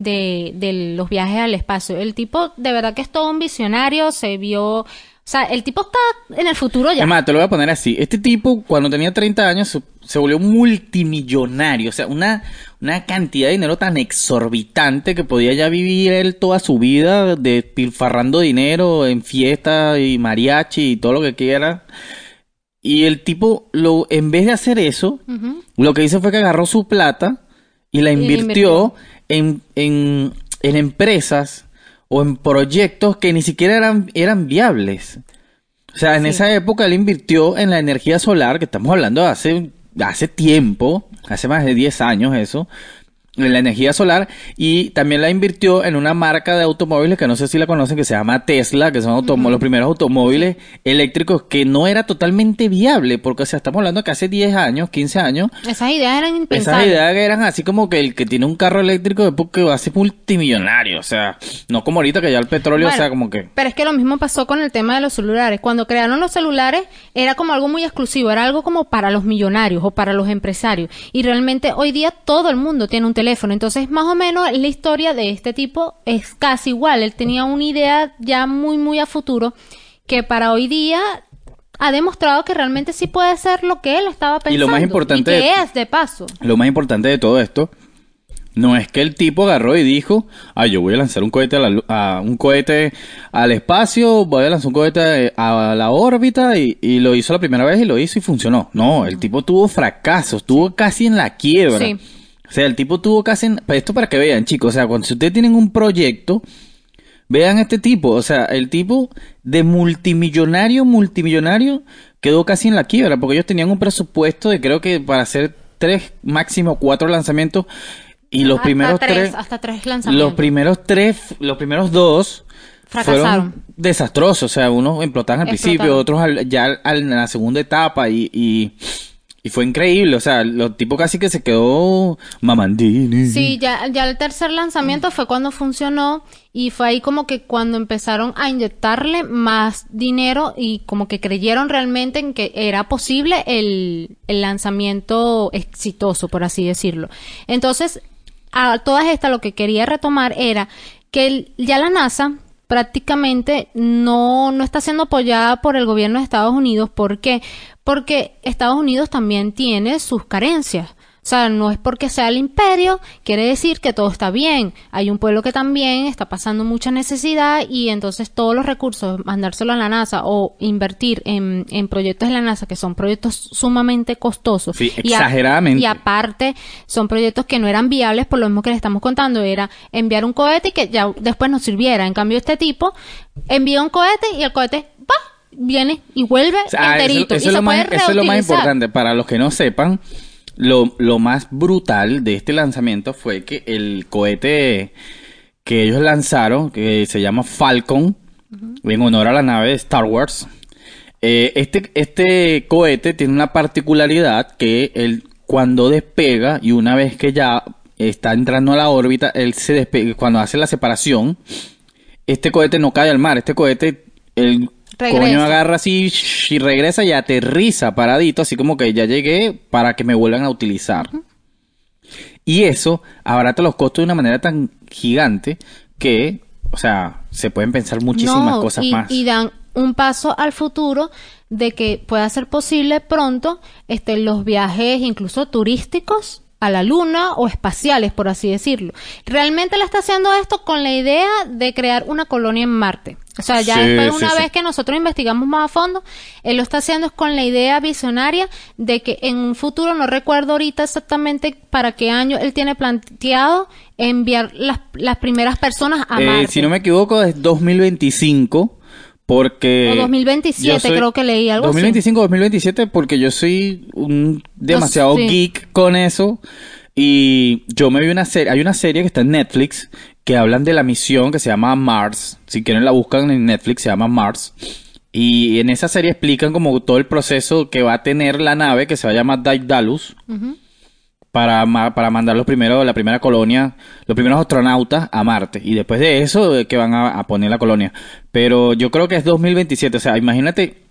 de, de los viajes al espacio. El tipo, de verdad que es todo un visionario, se vio, sea, el tipo está en el futuro ya. Es más, te lo voy a poner así. Este tipo, cuando tenía 30 años, se, volvió multimillonario. O sea, una, una cantidad de dinero tan exorbitante que podía ya vivir él toda su vida despilfarrando dinero en fiesta y mariachi y todo lo que quiera. Y el tipo, lo, en vez de hacer eso, lo que hizo fue que agarró su plata y la la invirtió en, en, en empresas o en proyectos que ni siquiera eran, eran viables. O sea, en Sí. esa época él invirtió en la energía solar, que estamos hablando de hace, hace tiempo, hace más de 10 años eso. En la energía solar y también la invirtió en una marca de automóviles que no sé si la conocen que se llama Tesla, que son automo- los primeros automóviles eléctricos que no era totalmente viable porque o sea, estamos hablando que hace 10 años, 15 años, Esas ideas eran esas impensables. ideas que eran así como que el que tiene un carro eléctrico es porque va a ser multimillonario, o sea, no como ahorita que ya el petróleo, o sea, como que Pero es que lo mismo pasó con el tema de los celulares. Cuando crearon los celulares era como algo muy exclusivo, era algo como para los millonarios o para los empresarios. Y realmente hoy día todo el mundo tiene un teléfono. Entonces, más o menos la historia de este tipo es casi igual. Él tenía una idea ya muy, muy a futuro que para hoy día ha demostrado que realmente sí puede ser lo que él estaba pensando. Y lo más importante y que de- es de paso. Lo más importante de todo esto no es que el tipo agarró y dijo, ah, yo voy a lanzar un cohete a, la a- un cohete al espacio, voy a lanzar un cohete a, la órbita y, y lo hizo la primera vez y lo hizo y funcionó. No, el tipo tuvo fracasos, tuvo casi en la quiebra. Sí. O sea, el tipo tuvo casi pues Esto para que vean, chicos, o sea, cuando si ustedes tienen un proyecto, vean este tipo, o sea, el tipo de multimillonario, multimillonario, quedó casi en la quiebra, porque ellos tenían un presupuesto de creo que para hacer tres, máximo cuatro lanzamientos, y los Hasta primeros tres, tres, hasta tres lanzamientos. los primeros tres, los primeros dos Fracasaron. fueron desastrosos, o sea, unos explotaban al principio, otros al- ya al- en la segunda etapa y, y, y fue increíble, o sea, los tipos casi que se quedó mamandini. Sí, ya, ya el tercer lanzamiento fue cuando funcionó y fue ahí como que cuando empezaron a inyectarle más dinero y como que creyeron realmente en que era posible el, el lanzamiento exitoso, por así decirlo. Entonces, a todas estas lo que quería retomar era que ya la NASA prácticamente no, no está siendo apoyada por el gobierno de Estados Unidos. ¿Por qué? Porque Estados Unidos también tiene sus carencias. O sea, no es porque sea el imperio, quiere decir que todo está bien. Hay un pueblo que también está pasando mucha necesidad y entonces todos los recursos, mandárselo a la NASA o invertir en, en proyectos de la NASA, que son proyectos sumamente costosos. Sí, y a- exageradamente. y aparte, son proyectos que no eran viables por lo mismo que le estamos contando. Era enviar un cohete y que ya después nos sirviera. En cambio, este tipo envía un cohete y el cohete ¡pa! viene y vuelve O sea, enterito. eso y es se lo más, eso es lo más importante. Para los que no sepan, lo, lo más brutal de este lanzamiento fue que el cohete que ellos lanzaron, que se llama Falcon, en honor a la nave de Star Wars, eh, este, este cohete tiene una particularidad que él cuando despega y una vez que ya está entrando a la órbita, él se despega, cuando hace la separación, este cohete no cae al mar, este cohete, Regresa. coño agarra así y regresa y aterriza paradito, así como que ya llegué para que me vuelvan a utilizar. Y eso abarata los costos de una manera tan gigante que, o sea, se pueden pensar muchísimas No, cosas y, más. y dan un paso al futuro de que pueda ser posible pronto este, los viajes incluso turísticos a la luna o espaciales, por así decirlo. Realmente le está haciendo esto con la idea de crear una colonia en Marte. O sea, ya Sí, después, una sí. vez que nosotros investigamos más a fondo, él lo está haciendo es con la idea visionaria de que en un futuro, no recuerdo ahorita exactamente para qué año él tiene planteado enviar las, las primeras personas a Eh, Marte. si no me equivoco, es 2025. Porque. O 2027 yo soy- creo que leí algo así. 2025, 2027, porque yo soy un demasiado sí. geek con eso. Y yo me vi una serie. Hay una serie que está en Netflix que hablan de la misión que se llama Mars. Si quieren la buscan en Netflix, se llama Mars. Y en esa serie explican como todo el proceso que va a tener la nave que se va a llamar Daedalus para, ma- para mandar los primeros, la primera colonia, los primeros astronautas a Marte. Y después de eso, eh, que van a, a poner la colonia. Pero yo creo que es 2027. O sea, imagínate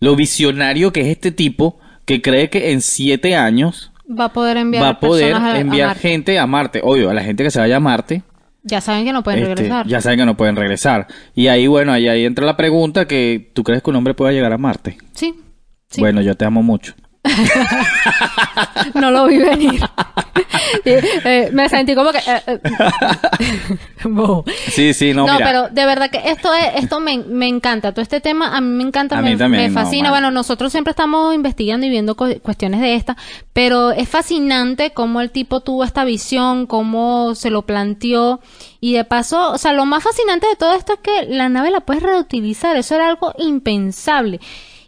lo visionario que es este tipo que cree que en siete años va a poder enviar va a poder a- enviar gente a Marte. Obvio, a la gente que se vaya a Marte, Ya saben que no pueden este, regresar. ya saben que no pueden regresar. Y ahí, bueno, ahí, ahí entra la pregunta que ¿tú crees que un hombre pueda llegar a Marte? Sí. sí. Bueno, yo te amo mucho. No lo vi venir. Y, eh, me sentí como que... eh, eh. Sí, sí, no, No, mira. pero de verdad que esto es, esto me, me encanta. Todo este tema a mí me encanta, A me, mí también, me no, fascina. bueno, nosotros siempre estamos investigando y viendo cu- cuestiones de estas, pero es fascinante cómo el tipo tuvo esta visión, cómo se lo planteó y de paso, o sea, lo más fascinante de todo esto es que la nave la puedes reutilizar. Eso era algo impensable.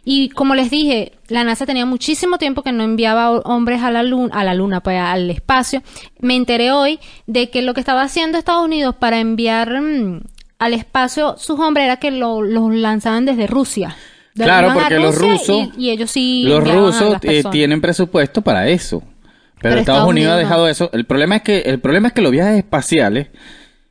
Y como les dije, la NASA tenía muchísimo tiempo que no enviaba hombres a la luna, a la luna, pues al espacio. Me enteré hoy de que lo que estaba haciendo Estados Unidos para enviar mm, al espacio sus hombres era que lo- los lanzaban desde Rusia. De- Claro, porque los rusos- Y, y ellos sí. Los rusos eh, tienen presupuesto para eso. Pero, Pero Estados Estados Unidos ha dejado eso. El problema es que el problema es que los viajes espaciales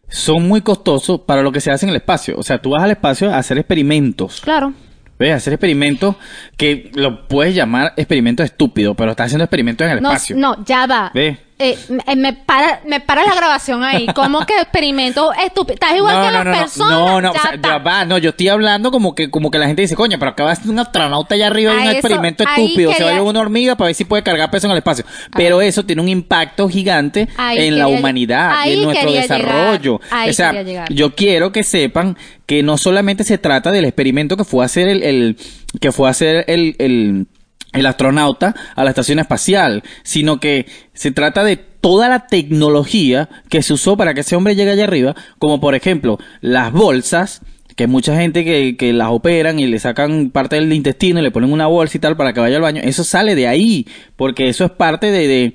son muy costosos para lo que se hace en el espacio. O sea, tú vas al espacio a hacer experimentos. Claro. ¿Ves? A hacer experimentos que lo puedes llamar experimentos estúpidos, pero estás haciendo experimentos en el No, espacio. no, ya va. Ve. Eh, me, me para, me para la grabación ahí. ¿Cómo que experimento estúpido? Estás igual que las personas. No, no, o sea, ya va, no, yo estoy hablando como que, como que la gente dice, coño, pero acaba de ser un astronauta allá arriba y un eso- experimento estúpido, se va a quería- llevar una hormiga para ver si puede cargar peso en el espacio. Pero eso tiene un impacto gigante Ahí en la quería- humanidad ahí en nuestro quería desarrollo. ahí o sea, quería yo quiero que sepan que no solamente se trata del experimento que fue a hacer el, el- que fue a hacer el, el el astronauta a la estación espacial, sino que se trata de toda la tecnología que se usó para que ese hombre llegue allá arriba, como por ejemplo las bolsas, que mucha gente que, que las operan y le sacan parte del intestino y le ponen una bolsa y tal para que vaya al baño, eso sale de ahí, porque eso es parte de, de,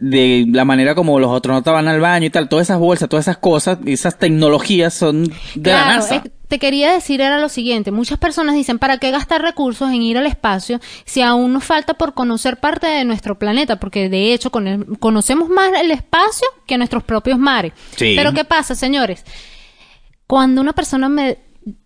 de la manera como los astronautas van al baño y tal, todas esas bolsas, todas esas cosas, esas tecnologías son de la NASA. es- te quería decir era lo siguiente, muchas personas dicen, ¿para qué gastar recursos en ir al espacio si aún nos falta por conocer parte de nuestro planeta? Porque de hecho con- conocemos más el espacio que nuestros propios mares. Sí. Pero ¿qué pasa, señores? Cuando una persona me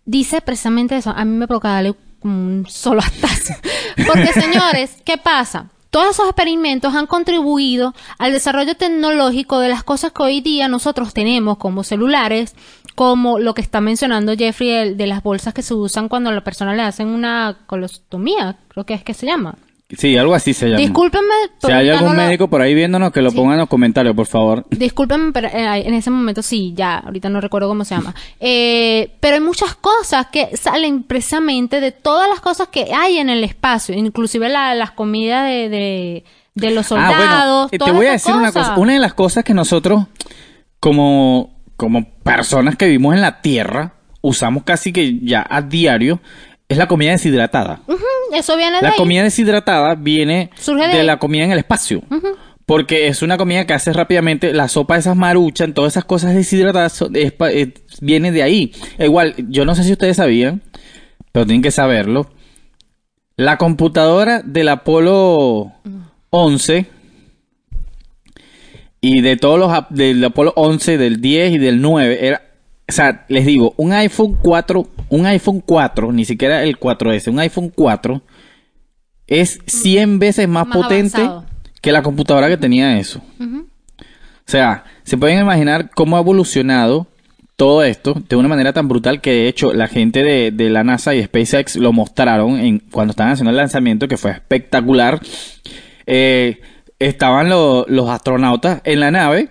dice precisamente eso, a mí me provoca darle un solo hatazo. Porque, señores, ¿qué pasa? Todos esos experimentos han contribuido al desarrollo tecnológico de las cosas que hoy día nosotros tenemos, como celulares, como lo que está mencionando Jeffrey, el de las bolsas que se usan cuando a la persona le hacen una colostomía, creo que es que se llama. Sí, algo así se llama. Discúlpenme, Si hay algún no lo- médico por ahí viéndonos, que lo ponga en los comentarios, por favor. Discúlpenme, pero eh, en ese momento sí, ya, ahorita no recuerdo cómo se llama. Eh, pero hay muchas cosas que salen precisamente de todas las cosas que hay en el espacio, inclusive la- las comidas de, de, de los Ah, soldados. eh, te voy a decir una cosa. Una de las cosas que nosotros, como, como personas que vivimos en la Tierra, usamos casi que ya a diario, es la comida deshidratada. Ujú, Eso viene de La ahí. comida deshidratada viene Surge de la comida en el espacio. Porque es una comida que haces rápidamente, la sopa de esas maruchan, todas esas cosas deshidratadas, es eh, viene de ahí. Igual, yo no sé si ustedes sabían, pero tienen que saberlo. La computadora del Apolo 11 y de todos los del Apolo 11, del 10 y del 9 era o sea, les digo, un iPhone 4, un iPhone 4, ni siquiera el 4S, un iPhone 4 es 100 veces más, Más potente avanzado. que la computadora que tenía eso. O sea, se pueden imaginar cómo ha evolucionado todo esto de una manera tan brutal que de hecho la gente de, de la NASA y SpaceX lo mostraron en, cuando estaban haciendo el lanzamiento, que fue espectacular. Eh, estaban lo- los astronautas en la nave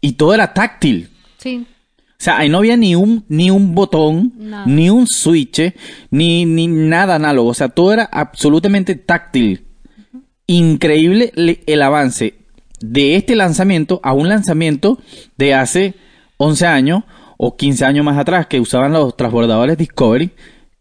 y todo era táctil. Sí. O sea, ahí no había ni un, ni un botón, Nada. ni un switch, ni, ni nada análogo. O sea, todo era absolutamente táctil. Increíble le- el avance de este lanzamiento a un lanzamiento de hace 11 años o 15 años más atrás que usaban los transbordadores Discovery.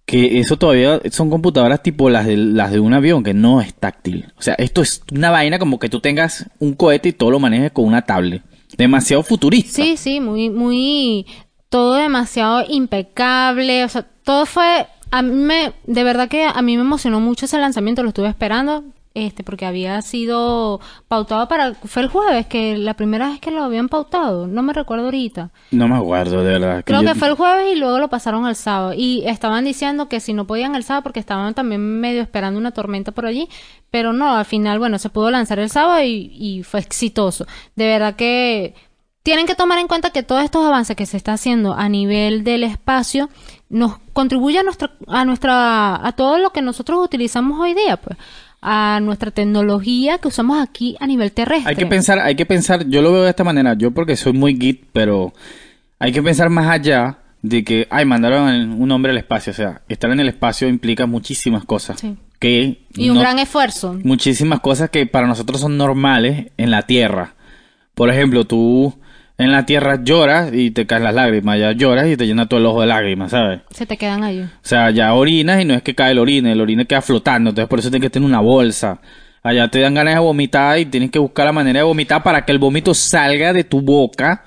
Que eso todavía son computadoras tipo las de, las de un avión, que no es táctil. O sea, esto es una vaina como que tú tengas un cohete y todo lo manejes con una tablet. Demasiado futurista. Sí, sí, muy, muy, todo demasiado impecable, o sea, todo fue, a mí me, de verdad que a mí me emocionó mucho ese lanzamiento, lo estuve esperando, este, porque había sido pautado para, fue el jueves, que la primera vez que lo habían pautado, no me recuerdo ahorita. No me acuerdo, de verdad. Creo yo- que fue el jueves y luego lo pasaron al sábado. Y estaban diciendo que si no podían el sábado porque estaban también medio esperando una tormenta por allí. Pero no, al final, bueno, se pudo lanzar el sábado y, y fue exitoso. De verdad que tienen que tomar en cuenta que todos estos avances que se está haciendo a nivel del espacio nos contribuye a nuestra, a nuestra, a todo lo que nosotros utilizamos hoy día, pues, a nuestra tecnología que usamos aquí a nivel terrestre. Hay que pensar, hay que pensar, yo lo veo de esta manera, yo porque soy muy geek, pero hay que pensar más allá de que, ay, mandaron un hombre al espacio, o sea, estar en el espacio implica muchísimas cosas. Sí. Que y un no- gran esfuerzo. muchísimas cosas que para nosotros son normales en la Tierra. Por ejemplo, tú En la tierra lloras y te caen las lágrimas, allá lloras y te llena todo el ojo de lágrimas, ¿sabes? Se te quedan ahí. O sea, ya orinas y no es que cae el orina, el orina queda flotando, entonces por eso tienes que tener una bolsa. Allá te dan ganas de vomitar y tienes que buscar la manera de vomitar para que el vómito salga de tu boca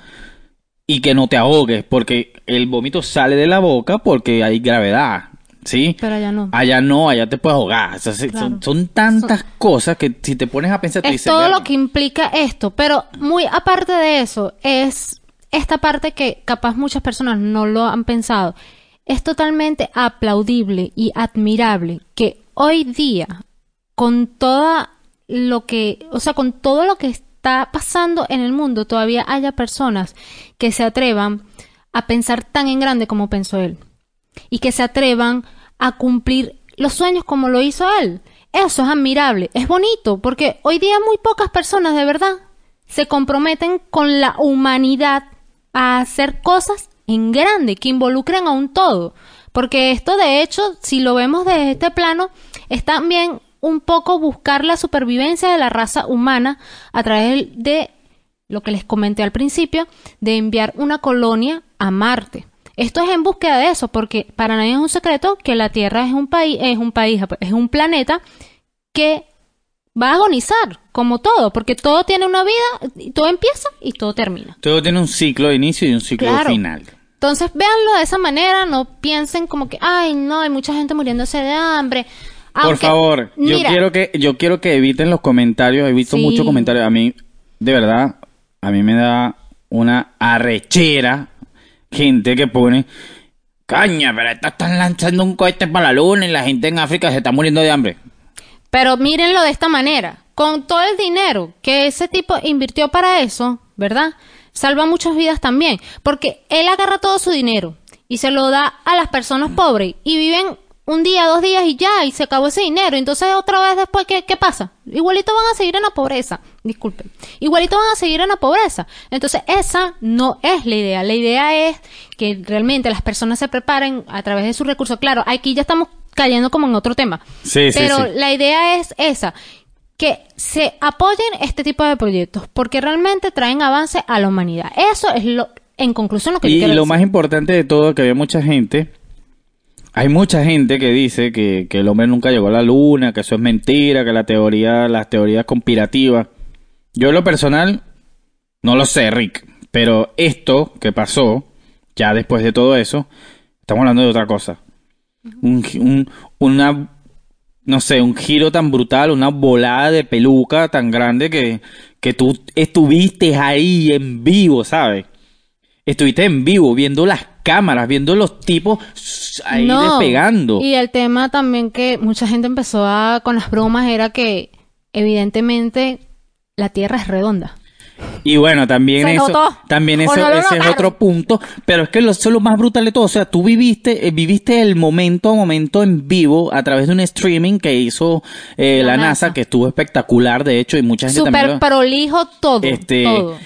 y que no te ahogues, porque el vómito sale de la boca porque hay gravedad, ¿sí? Pero allá no. Allá no, allá te puedes ahogar. O sea, se- Claro. son, son tantas cosas que si te pones a pensar, te es dices, todo lo que implica esto, pero muy aparte de eso, es esta parte que capaz muchas personas no lo han pensado. Es totalmente aplaudible y admirable que hoy día, con toda lo que, o sea, con todo lo que está pasando en el mundo, todavía haya personas que se atrevan a pensar tan en grande como pensó él y que se atrevan a cumplir los sueños como lo hizo él. Eso es admirable, es bonito, porque hoy día muy pocas personas de verdad se comprometen con la humanidad a hacer cosas en grande, que involucren a un todo. Porque esto, de hecho, si lo vemos desde este plano, es también un poco buscar la supervivencia de la raza humana a través de lo que les comenté al principio, de enviar una colonia a Marte. Esto es en búsqueda de eso, porque para nadie es un secreto que la Tierra es un país, es un país, es un planeta que va a agonizar, como todo, porque todo tiene una vida, todo empieza y todo termina. Todo tiene un ciclo de inicio y un ciclo Claro. final. Entonces, véanlo de esa manera, no piensen como que, ay, no, hay mucha gente muriéndose de hambre. Por favor, yo quiero que yo quiero que eviten los comentarios, he visto Sí. muchos comentarios, a mí de verdad a mí me da una arrechera gente que pone caña, pero estos están lanzando un cohete para la luna y la gente en África se está muriendo de hambre. Pero mírenlo de esta manera. Con todo el dinero que ese tipo invirtió para eso, ¿verdad? Salva muchas vidas también. Porque él agarra todo su dinero y se lo da a las personas pobres y viven un día, dos días y ya, y se acabó ese dinero. Entonces, otra vez después, ¿qué, qué pasa? Igualito van a seguir en la pobreza. Disculpen. Igualito van a seguir en la pobreza. Entonces, esa no es la idea. La idea es que realmente las personas se preparen a través de sus recursos. Claro, aquí ya estamos cayendo como en otro tema. Sí, sí, Pero sí. la idea es esa, que se apoyen este tipo de proyectos, porque realmente traen avance a la humanidad. Eso es lo, en conclusión, lo que yo Y quiero lo decir. más importante de todo que había mucha gente, hay mucha gente que dice que, que el hombre nunca llegó a la luna, que eso es mentira, que la teoría, las teorías conspirativas. Yo en lo personal no lo sé, Rick, pero esto que pasó, ya después de todo eso, estamos hablando de otra cosa. Un, un- una, no sé, un giro tan brutal, una volada de peluca tan grande que, que tú estuviste ahí en vivo, ¿sabes? Estuviste en vivo viendo las cámaras, viendo los tipos ahí No, despegando. Y el tema también que mucha gente empezó a, con las bromas era que evidentemente la Tierra es redonda. Y bueno, también Se eso, notó. también ¿O eso, no ese es otro punto, pero es que lo, eso es lo más brutal de todo, o sea, tú viviste, eh, viviste el momento a momento en vivo a través de un streaming que hizo eh, la, La NASA, NASA. que estuvo espectacular, de hecho, y mucha gente también Súper lo- prolijo todo, este todo.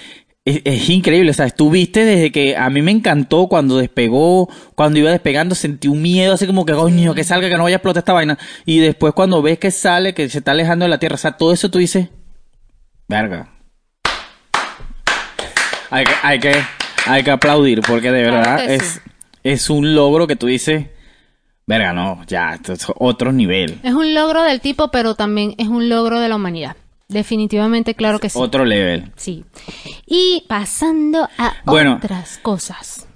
Es, es increíble, o sea, estuviste desde que a mí me encantó cuando despegó, cuando iba despegando sentí un miedo así como que coño, que salga, que no vaya a explotar esta vaina. Y después cuando ves que sale, que se está alejando de la Tierra, o sea, todo eso tú dices, verga. Hay que, hay que, hay que aplaudir porque de verdad es, sí. es un logro que tú dices, verga, no, ya, esto es otro nivel, Es un logro del tipo, pero también es un logro de la humanidad. Definitivamente, claro que sí. otro level. Sí. Y pasando a Bueno. otras cosas.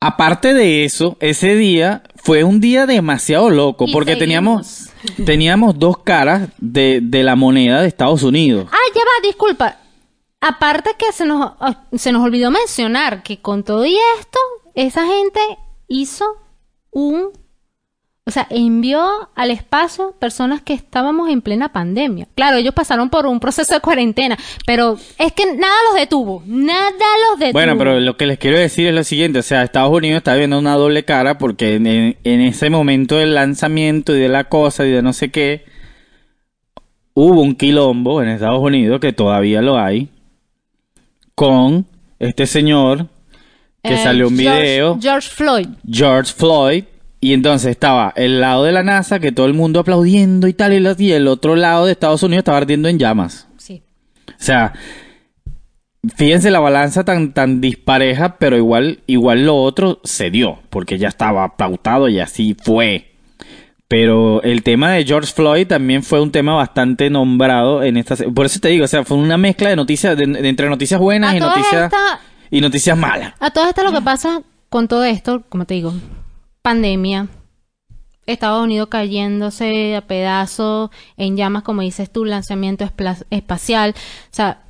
Aparte de eso, ese día fue un día demasiado loco Y porque teníamos seguimos. teníamos dos caras de, de la moneda de Estados Unidos. Ah, ya va, disculpa. Aparte que se nos, ah, se nos olvidó mencionar que con todo y esto, esa gente hizo un... O sea, envió al espacio personas que estábamos en plena pandemia. Claro, ellos pasaron por un proceso de cuarentena, pero es que nada los detuvo. Nada los detuvo. Bueno, pero lo que les quiero decir es lo siguiente, o sea, Estados Unidos está viendo una doble cara porque en, ese momento del lanzamiento y de la cosa y de no sé qué, hubo un quilombo en Estados Unidos, que todavía lo hay, con este señor que Eh, salió un George- video. George Floyd. George Floyd. Y entonces estaba el lado de la NASA, que todo el mundo aplaudiendo y tal, y, el otro lado de Estados Unidos estaba ardiendo en llamas. Sí. O sea, fíjense la balanza tan, tan dispareja, pero igual, igual lo otro se dio, porque ya estaba pautado y así fue. Pero el tema de George Floyd también fue un tema bastante nombrado en esta... Por eso te digo, o sea, fue una mezcla de noticias, de, de entre noticias buenas A y todas noticias, estas- y noticias malas. A todo esto lo que pasa con todo esto, como te digo, pandemia, Estados Unidos cayéndose a pedazos, en llamas, como dices tú, lanzamiento espacial. O sea,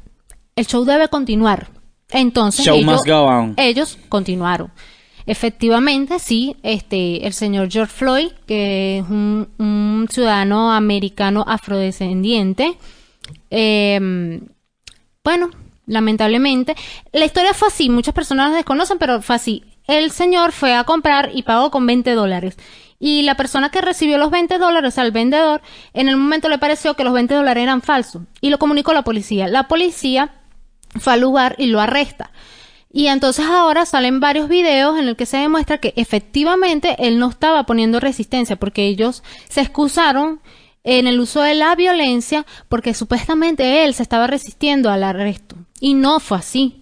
el show debe continuar. Entonces, Show ellos, must go on. ellos continuaron. Efectivamente, sí, este, el señor George Floyd, que es un, un ciudadano americano afrodescendiente, eh, bueno, lamentablemente, la historia fue así, muchas personas la desconocen, pero fue así. El señor fue a comprar y pagó con 20 dólares. Y la persona que recibió los 20 dólares, el vendedor, en el momento le pareció que los 20 dólares eran falsos. Y lo comunicó a la policía. La policía fue al lugar y lo arresta. Y entonces ahora salen varios videos en el que se demuestra que efectivamente él no estaba poniendo resistencia porque ellos se excusaron en el uso de la violencia porque supuestamente él se estaba resistiendo al arresto. Y no fue así.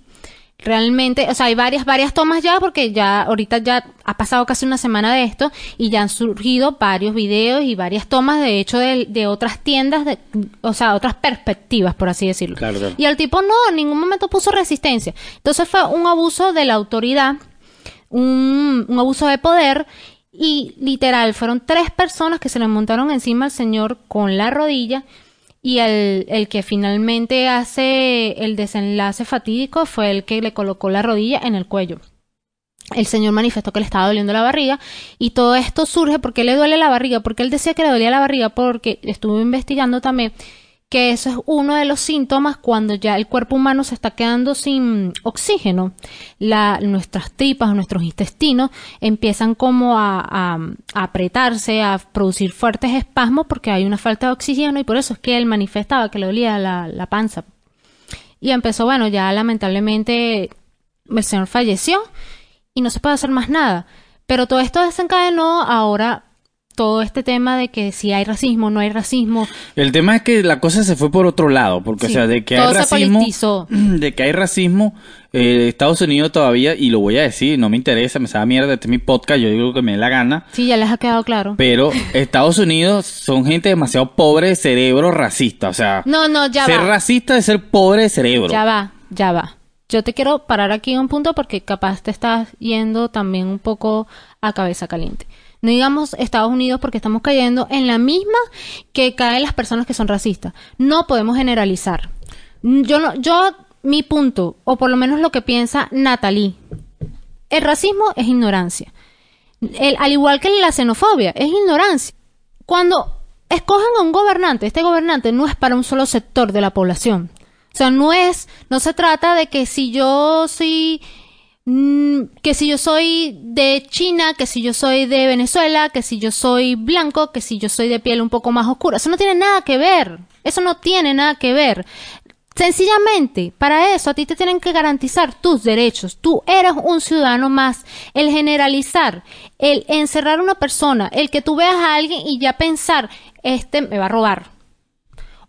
Realmente, o sea, hay varias, varias tomas ya porque ya ahorita ya ha pasado casi una semana de esto y ya han surgido varios videos y varias tomas de hecho de, de otras tiendas, de, o sea, otras perspectivas, por así decirlo. Claro, claro. Y el tipo no, en ningún momento puso resistencia. Entonces fue un abuso de la autoridad, un, un abuso de poder y literal fueron tres personas que se le montaron encima al señor con la rodilla y el, el que finalmente hace el desenlace fatídico fue el que le colocó la rodilla en el cuello. El señor manifestó que le estaba doliendo la barriga y todo esto surge porque le duele la barriga, porque él decía que le dolía la barriga porque estuvo investigando también que eso es uno de los síntomas cuando ya el cuerpo humano se está quedando sin oxígeno. Nuestras tripas, nuestros intestinos empiezan como a, a- a apretarse, a producir fuertes espasmos porque hay una falta de oxígeno y por eso es que él manifestaba que le dolía la, la panza. Y empezó, bueno, ya lamentablemente el señor falleció y no se puede hacer más nada. Pero todo esto desencadenó ahora todo este tema de que si hay racismo, no hay racismo. El tema es que la cosa se fue por otro lado, porque o sea, de que todo hay se racismo, de que hay racismo, eh, Estados Unidos todavía, y lo voy a decir, no me interesa, me sabe mierda, este es mi podcast, yo digo que me dé la gana, Sí, ya les ha quedado claro. pero Estados Unidos son gente demasiado pobre de cerebro racista, o sea, No, no, ya ser va. racista es ser pobre de cerebro. Ya va, ya va. Yo te quiero parar aquí en un punto porque capaz te estás yendo también un poco a cabeza caliente. No digamos Estados Unidos porque estamos cayendo en la misma que caen las personas que son racistas. No podemos generalizar. Yo no, yo, mi punto, o por lo menos lo que piensa Natalie, el racismo es ignorancia. El- al igual que la xenofobia, es ignorancia. Cuando escogen a un gobernante, este gobernante no es para un solo sector de la población. O sea, no es, no se trata de que si yo soy, mm, que si yo soy de China, que si yo soy de Venezuela, que si yo soy blanco, que si yo soy de piel un poco más oscura. Eso no tiene nada que ver. Eso no tiene nada que ver. Sencillamente, para eso a ti te tienen que garantizar tus derechos. Tú eres un ciudadano más. El generalizar, el encerrar a una persona, el que tú veas a alguien y ya pensar, este me va a robar.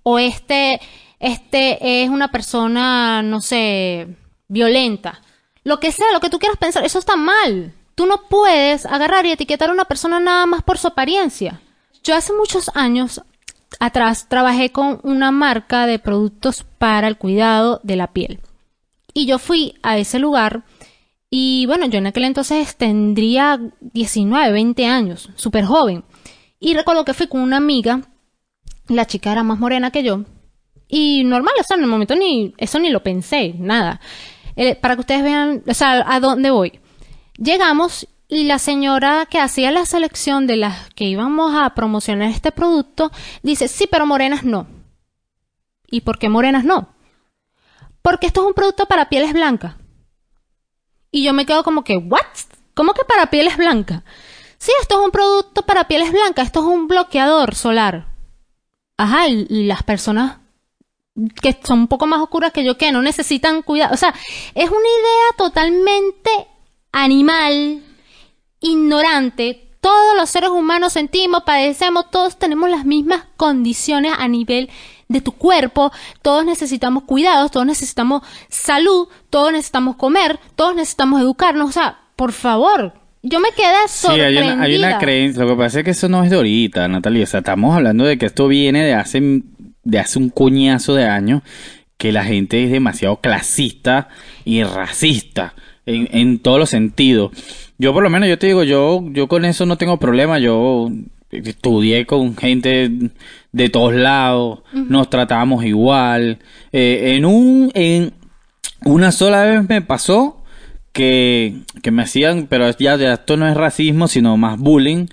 O este, este es una persona, no sé, violenta. Lo que sea, lo que tú quieras pensar, eso está mal. Tú no puedes agarrar y etiquetar a una persona nada más por su apariencia. Yo hace muchos años atrás trabajé con una marca de productos para el cuidado de la piel. Y yo fui a ese lugar y bueno, yo en aquel entonces tendría 19, 20 años, súper joven. Y recuerdo que fui con una amiga, la chica era más morena que yo. Y normal, o sea, en el momento ni, eso ni lo pensé, nada. Eh, para que ustedes vean, o sea, a dónde voy. Llegamos y la señora que hacía la selección de las que íbamos a promocionar este producto dice, sí, pero morenas no. ¿Y por qué morenas no? Porque esto es un producto para pieles blancas. Y yo me quedo como que, ¿what? ¿Cómo que para pieles blancas? Sí, esto es un producto para pieles blancas, esto es un bloqueador solar. Ajá, y, las personas que son un poco más oscuras que yo, que no necesitan cuidado. O sea, es una idea totalmente animal, ignorante. Todos los seres humanos sentimos, padecemos, todos tenemos las mismas condiciones a nivel de tu cuerpo, todos necesitamos cuidados, todos necesitamos salud, todos necesitamos comer, todos necesitamos educarnos, o sea, por favor, yo me quedé Sí, sorprendida. hay una, hay una creencia. Lo que pasa es que eso no es de ahorita, Natalia. O sea, estamos hablando de que esto viene de hace, de hace un cuñazo de años, que la gente es demasiado clasista y racista en, en todos los sentidos. Yo por lo menos, yo te digo, yo, yo con eso no tengo problema. Yo estudié con gente de todos lados, nos tratábamos igual. Eh, en un, en una sola vez me pasó que, que me hacían, pero ya, ya esto no es racismo, sino más bullying,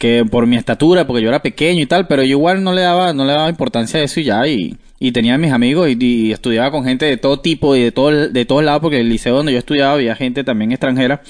que por mi estatura, porque yo era pequeño y tal, pero yo igual no le daba, no le daba importancia a eso y ya, y, y tenía mis amigos y, y estudiaba con gente de todo tipo y de todo, de todos lados, porque el liceo donde yo estudiaba había gente también extranjera,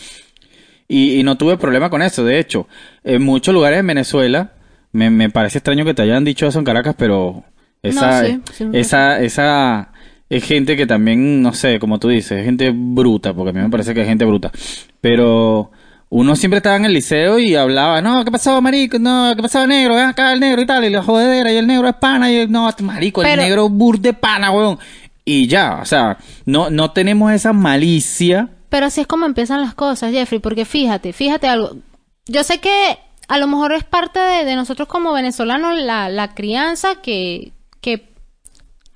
y, y no tuve problema con eso, de hecho, en muchos lugares en Venezuela, me, me parece extraño que te hayan dicho eso en Caracas, pero esa, No, sí, sí esa, esa es gente que también, no sé, como tú dices, es gente bruta, porque a mí me parece que es gente bruta. Pero uno siempre estaba en el liceo y hablaba, no, ¿qué pasaba, marico? No, ¿qué pasaba, negro? Ven acá el negro y tal, y la jodedera, y el negro es pana, y el, no, marico, el negro bur de pana, weón. Y ya, o sea, no, no tenemos esa malicia. Pero así es como empiezan las cosas, Jeffrey, porque fíjate, fíjate algo. Yo sé que a lo mejor es parte de, de nosotros como venezolanos la, la crianza que, que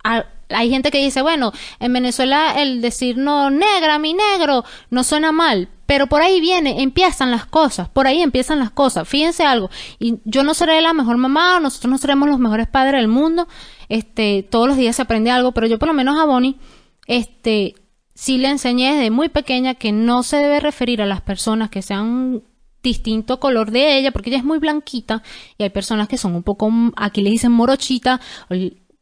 a- hay gente que dice, bueno, en Venezuela el decir no negra, mi negro, no suena mal, pero por ahí viene, empiezan las cosas, por ahí empiezan las cosas. Fíjense algo, y yo no seré la mejor mamá, nosotros no seremos los mejores padres del mundo, este, todos los días se aprende algo, pero yo por lo menos a Bonnie, este, sí le enseñé desde muy pequeña que no se debe referir a las personas que sean distinto color de ella, porque ella es muy blanquita y hay personas que son un poco, aquí le dicen morochita,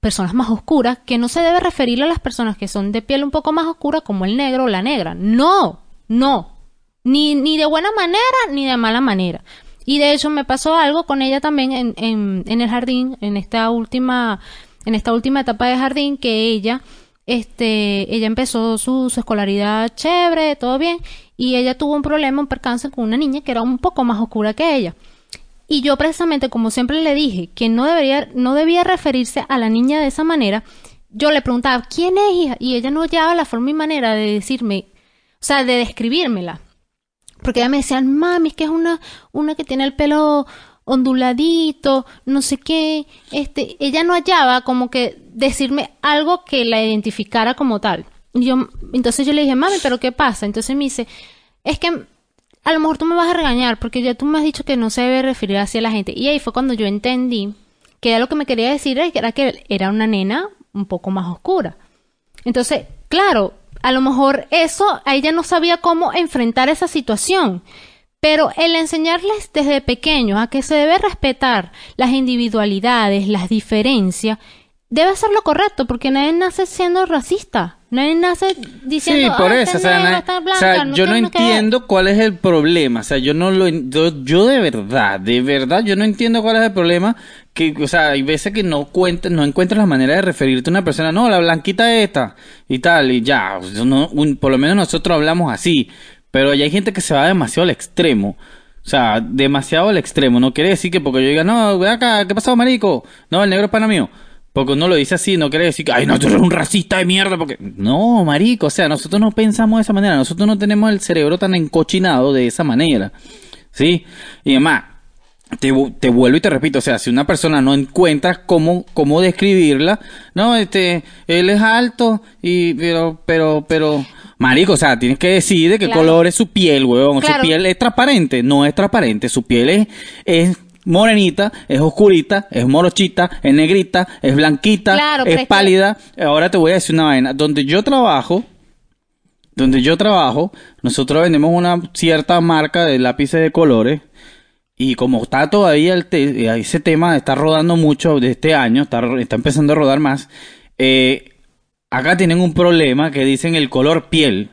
personas más oscuras, que no se debe referir a las personas que son de piel un poco más oscura como el negro o la negra. No, no, ni, ni de buena manera ni de mala manera. Y de hecho me pasó algo con ella también en, en, en el jardín, en esta última, en esta última etapa de jardín, que ella, este, ella empezó su, su escolaridad chévere, todo bien, y ella tuvo un problema, un percance con una niña que era un poco más oscura que ella. Y yo precisamente, como siempre le dije, que no debería, no debía referirse a la niña de esa manera, yo le preguntaba, ¿quién es hija? Y ella no hallaba la forma y manera de decirme, o sea, de describírmela. Porque ella me decía, mami, es que es una, una que tiene el pelo onduladito, no sé qué. Este, ella no hallaba como que decirme algo que la identificara como tal. Y yo, entonces yo le dije, mami, pero ¿qué pasa? Entonces me dice, es que a lo mejor tú me vas a regañar porque ya tú me has dicho que no se debe referir así a la gente. Y ahí fue cuando yo entendí que ella lo que me quería decir era que era una nena un poco más oscura. Entonces, claro, a lo mejor eso, ella no sabía cómo enfrentar esa situación. Pero el enseñarles desde pequeños a que se debe respetar las individualidades, las diferencias, debe ser lo correcto, porque nadie nace siendo racista. Nadie nace diciendo, sí, por "Ah, eso, o sea, na- esta o blanca, sea, yo no que ver". entiendo cuál es el problema, o sea, yo no lo, yo, yo de verdad, de verdad, yo no entiendo cuál es el problema, que, o sea, hay veces que no cuentas, no encuentras la manera de referirte a una persona, no, la blanquita esta, y tal, y ya, no- un- por lo menos nosotros hablamos así, pero ya hay gente que se va demasiado al extremo, o sea, demasiado al extremo, no quiere decir que porque yo diga, no, ve acá, ¿qué pasó, marico? No, el negro es pana mío. Porque uno lo dice así, no quiere decir que, ay, no, tú eres un racista de mierda, porque... No, marico, o sea, nosotros no pensamos de esa manera, nosotros no tenemos el cerebro tan encochinado de esa manera, ¿sí? Y además, te, te vuelvo y te repito, o sea, si una persona no encuentra cómo, cómo describirla, no, este, él es alto y, pero, pero, pero, marico, o sea, tienes que decir de qué Claro. color es su piel, huevón, Claro. su piel es transparente, no es transparente, su piel es, es morenita, es oscurita, es morochita, es negrita, es blanquita, Claro, es que- pálida. Ahora te voy a decir una vaina, donde yo trabajo, donde yo trabajo, nosotros vendemos una cierta marca de lápices de colores y como está todavía el te- eh, ese tema está rodando mucho de este año, está, está empezando a rodar más, eh, acá tienen un problema que dicen el color piel.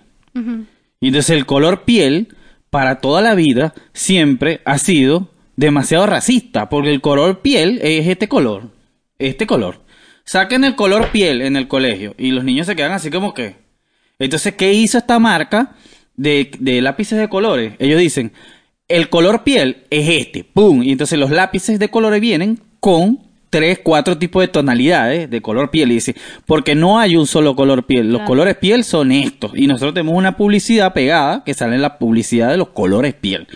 Y entonces el color piel, para toda la vida, siempre ha sido demasiado racista, porque el color piel es este color, este color. Saquen el color piel en el colegio y los niños se quedan así como que... Entonces, ¿qué hizo esta marca de, de lápices de colores? Ellos dicen, el color piel es este, ¡pum! Y entonces los lápices de colores vienen con tres, cuatro tipos de tonalidades de color piel. Y dice, porque no hay un solo color piel. Los Claro. colores piel son estos. Y nosotros tenemos una publicidad pegada que sale en la publicidad de los colores piel.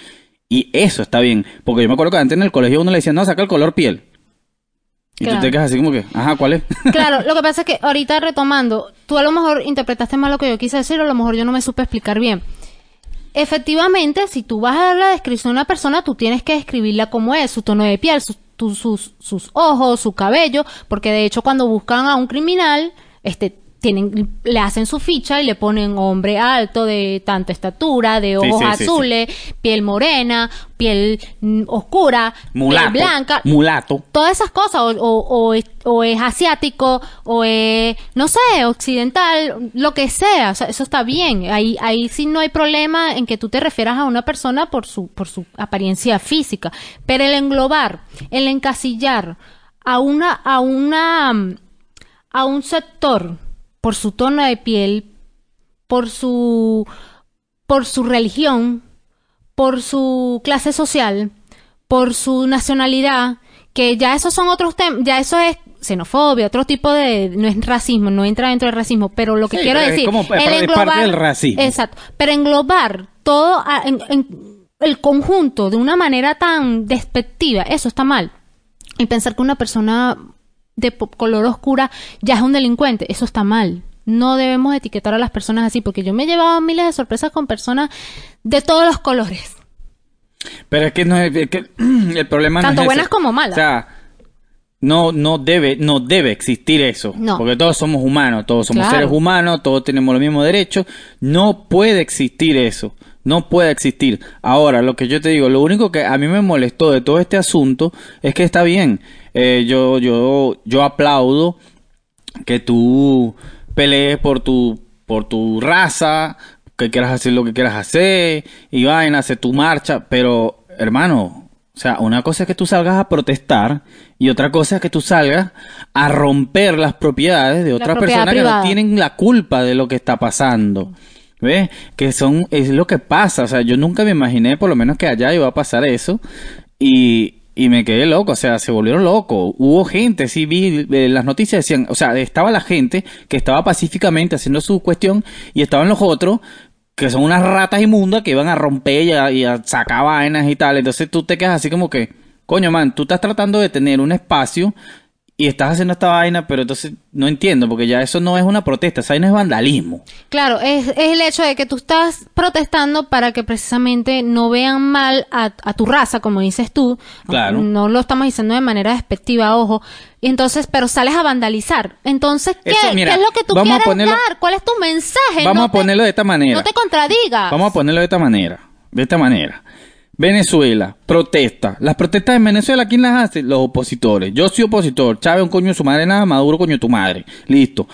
Y eso está bien. Porque yo me acuerdo que antes en el colegio uno le decía, no, saca el color piel. Y Claro. tú te quedas así como que, ajá, ¿cuál es? Claro, lo que pasa es que ahorita retomando, tú a lo mejor interpretaste mal lo que yo quise decir, o a lo mejor yo no me supe explicar bien. Efectivamente, si tú vas a dar la descripción de una persona, tú tienes que describirla como es, su tono de piel, sus, tu- sus, sus ojos, su cabello, porque de hecho cuando buscan a un criminal, este, tienen, le hacen su ficha y le ponen hombre alto, de tanta estatura, de ojos sí, sí, sí. azules, piel morena, piel mm, oscura, Mulato. piel blanca, Mulato. todas esas cosas, o, o- o es, o es asiático, o es, no sé, occidental, lo que sea, o sea, eso está bien. Ahí, ahí sí no hay problema en que tú te refieras a una persona por su, por su apariencia física. Pero el englobar, el encasillar a una, a una, a un sector por su tono de piel, por su, por su religión, por su clase social, por su nacionalidad, que ya esos son otros temas, ya eso es xenofobia, otro tipo de, no es racismo, no entra dentro del racismo, pero lo que Sí, quiero es decir, como- es parte- es parte del racismo. exacto, pero englobar todo a- en, en el conjunto de una manera tan despectiva, eso está mal. Y pensar que una persona de color oscura ya es un delincuente, eso está mal. No debemos etiquetar a las personas así, porque yo me he llevado miles de sorpresas con personas de todos los colores. Pero es que no es, es que el problema no Tanto es ese. buenas como malas. O sea, no, no debe, no debe existir eso. No. Porque todos somos humanos, todos somos Claro. seres humanos, todos tenemos los mismos derechos. No puede existir eso. No puede existir. Ahora, lo que yo te digo, lo único que a mí me molestó de todo este asunto es que está bien. Eh, yo, yo, yo aplaudo que tú pelees por tu, por tu raza, que quieras hacer lo que quieras hacer, y vaina, hacer tu marcha, pero hermano, o sea, una cosa es que tú salgas a protestar y otra cosa es que tú salgas a romper las propiedades de otras propiedad personas que no tienen la culpa de lo que está pasando. ¿Ves? Que son, es lo que pasa. O sea, yo nunca me imaginé, por lo menos que allá iba a pasar eso. Y, y me quedé loco, o sea, se volvieron locos. Hubo gente, sí vi eh, las noticias decían, o sea, estaba la gente que estaba pacíficamente haciendo su cuestión y estaban los otros que son unas ratas inmundas que iban a romper y a, y a sacar vainas y tal. Entonces tú te quedas así como que, coño, man, tú estás tratando de tener un espacio y estás haciendo esta vaina, pero entonces no entiendo, porque ya eso no es una protesta, esa vaina es vandalismo. Claro, es, es el hecho de que tú estás protestando para que precisamente no vean mal a, a tu raza, como dices tú. Claro. No lo estamos diciendo de manera despectiva, ojo. Y entonces, pero sales a vandalizar. Entonces, ¿qué, Eso, mira, ¿Qué es lo que tú vamos a quieres ponerlo- dar? ¿Cuál es tu mensaje? Vamos No a ponerlo de esta manera. No te contradigas. Vamos a ponerlo de esta manera. De esta manera. Venezuela, protesta. Las protestas en Venezuela, ¿quién las hace? Los opositores. Yo soy opositor. Chávez, un coño de su madre, nada. Maduro, coño de tu madre. Listo.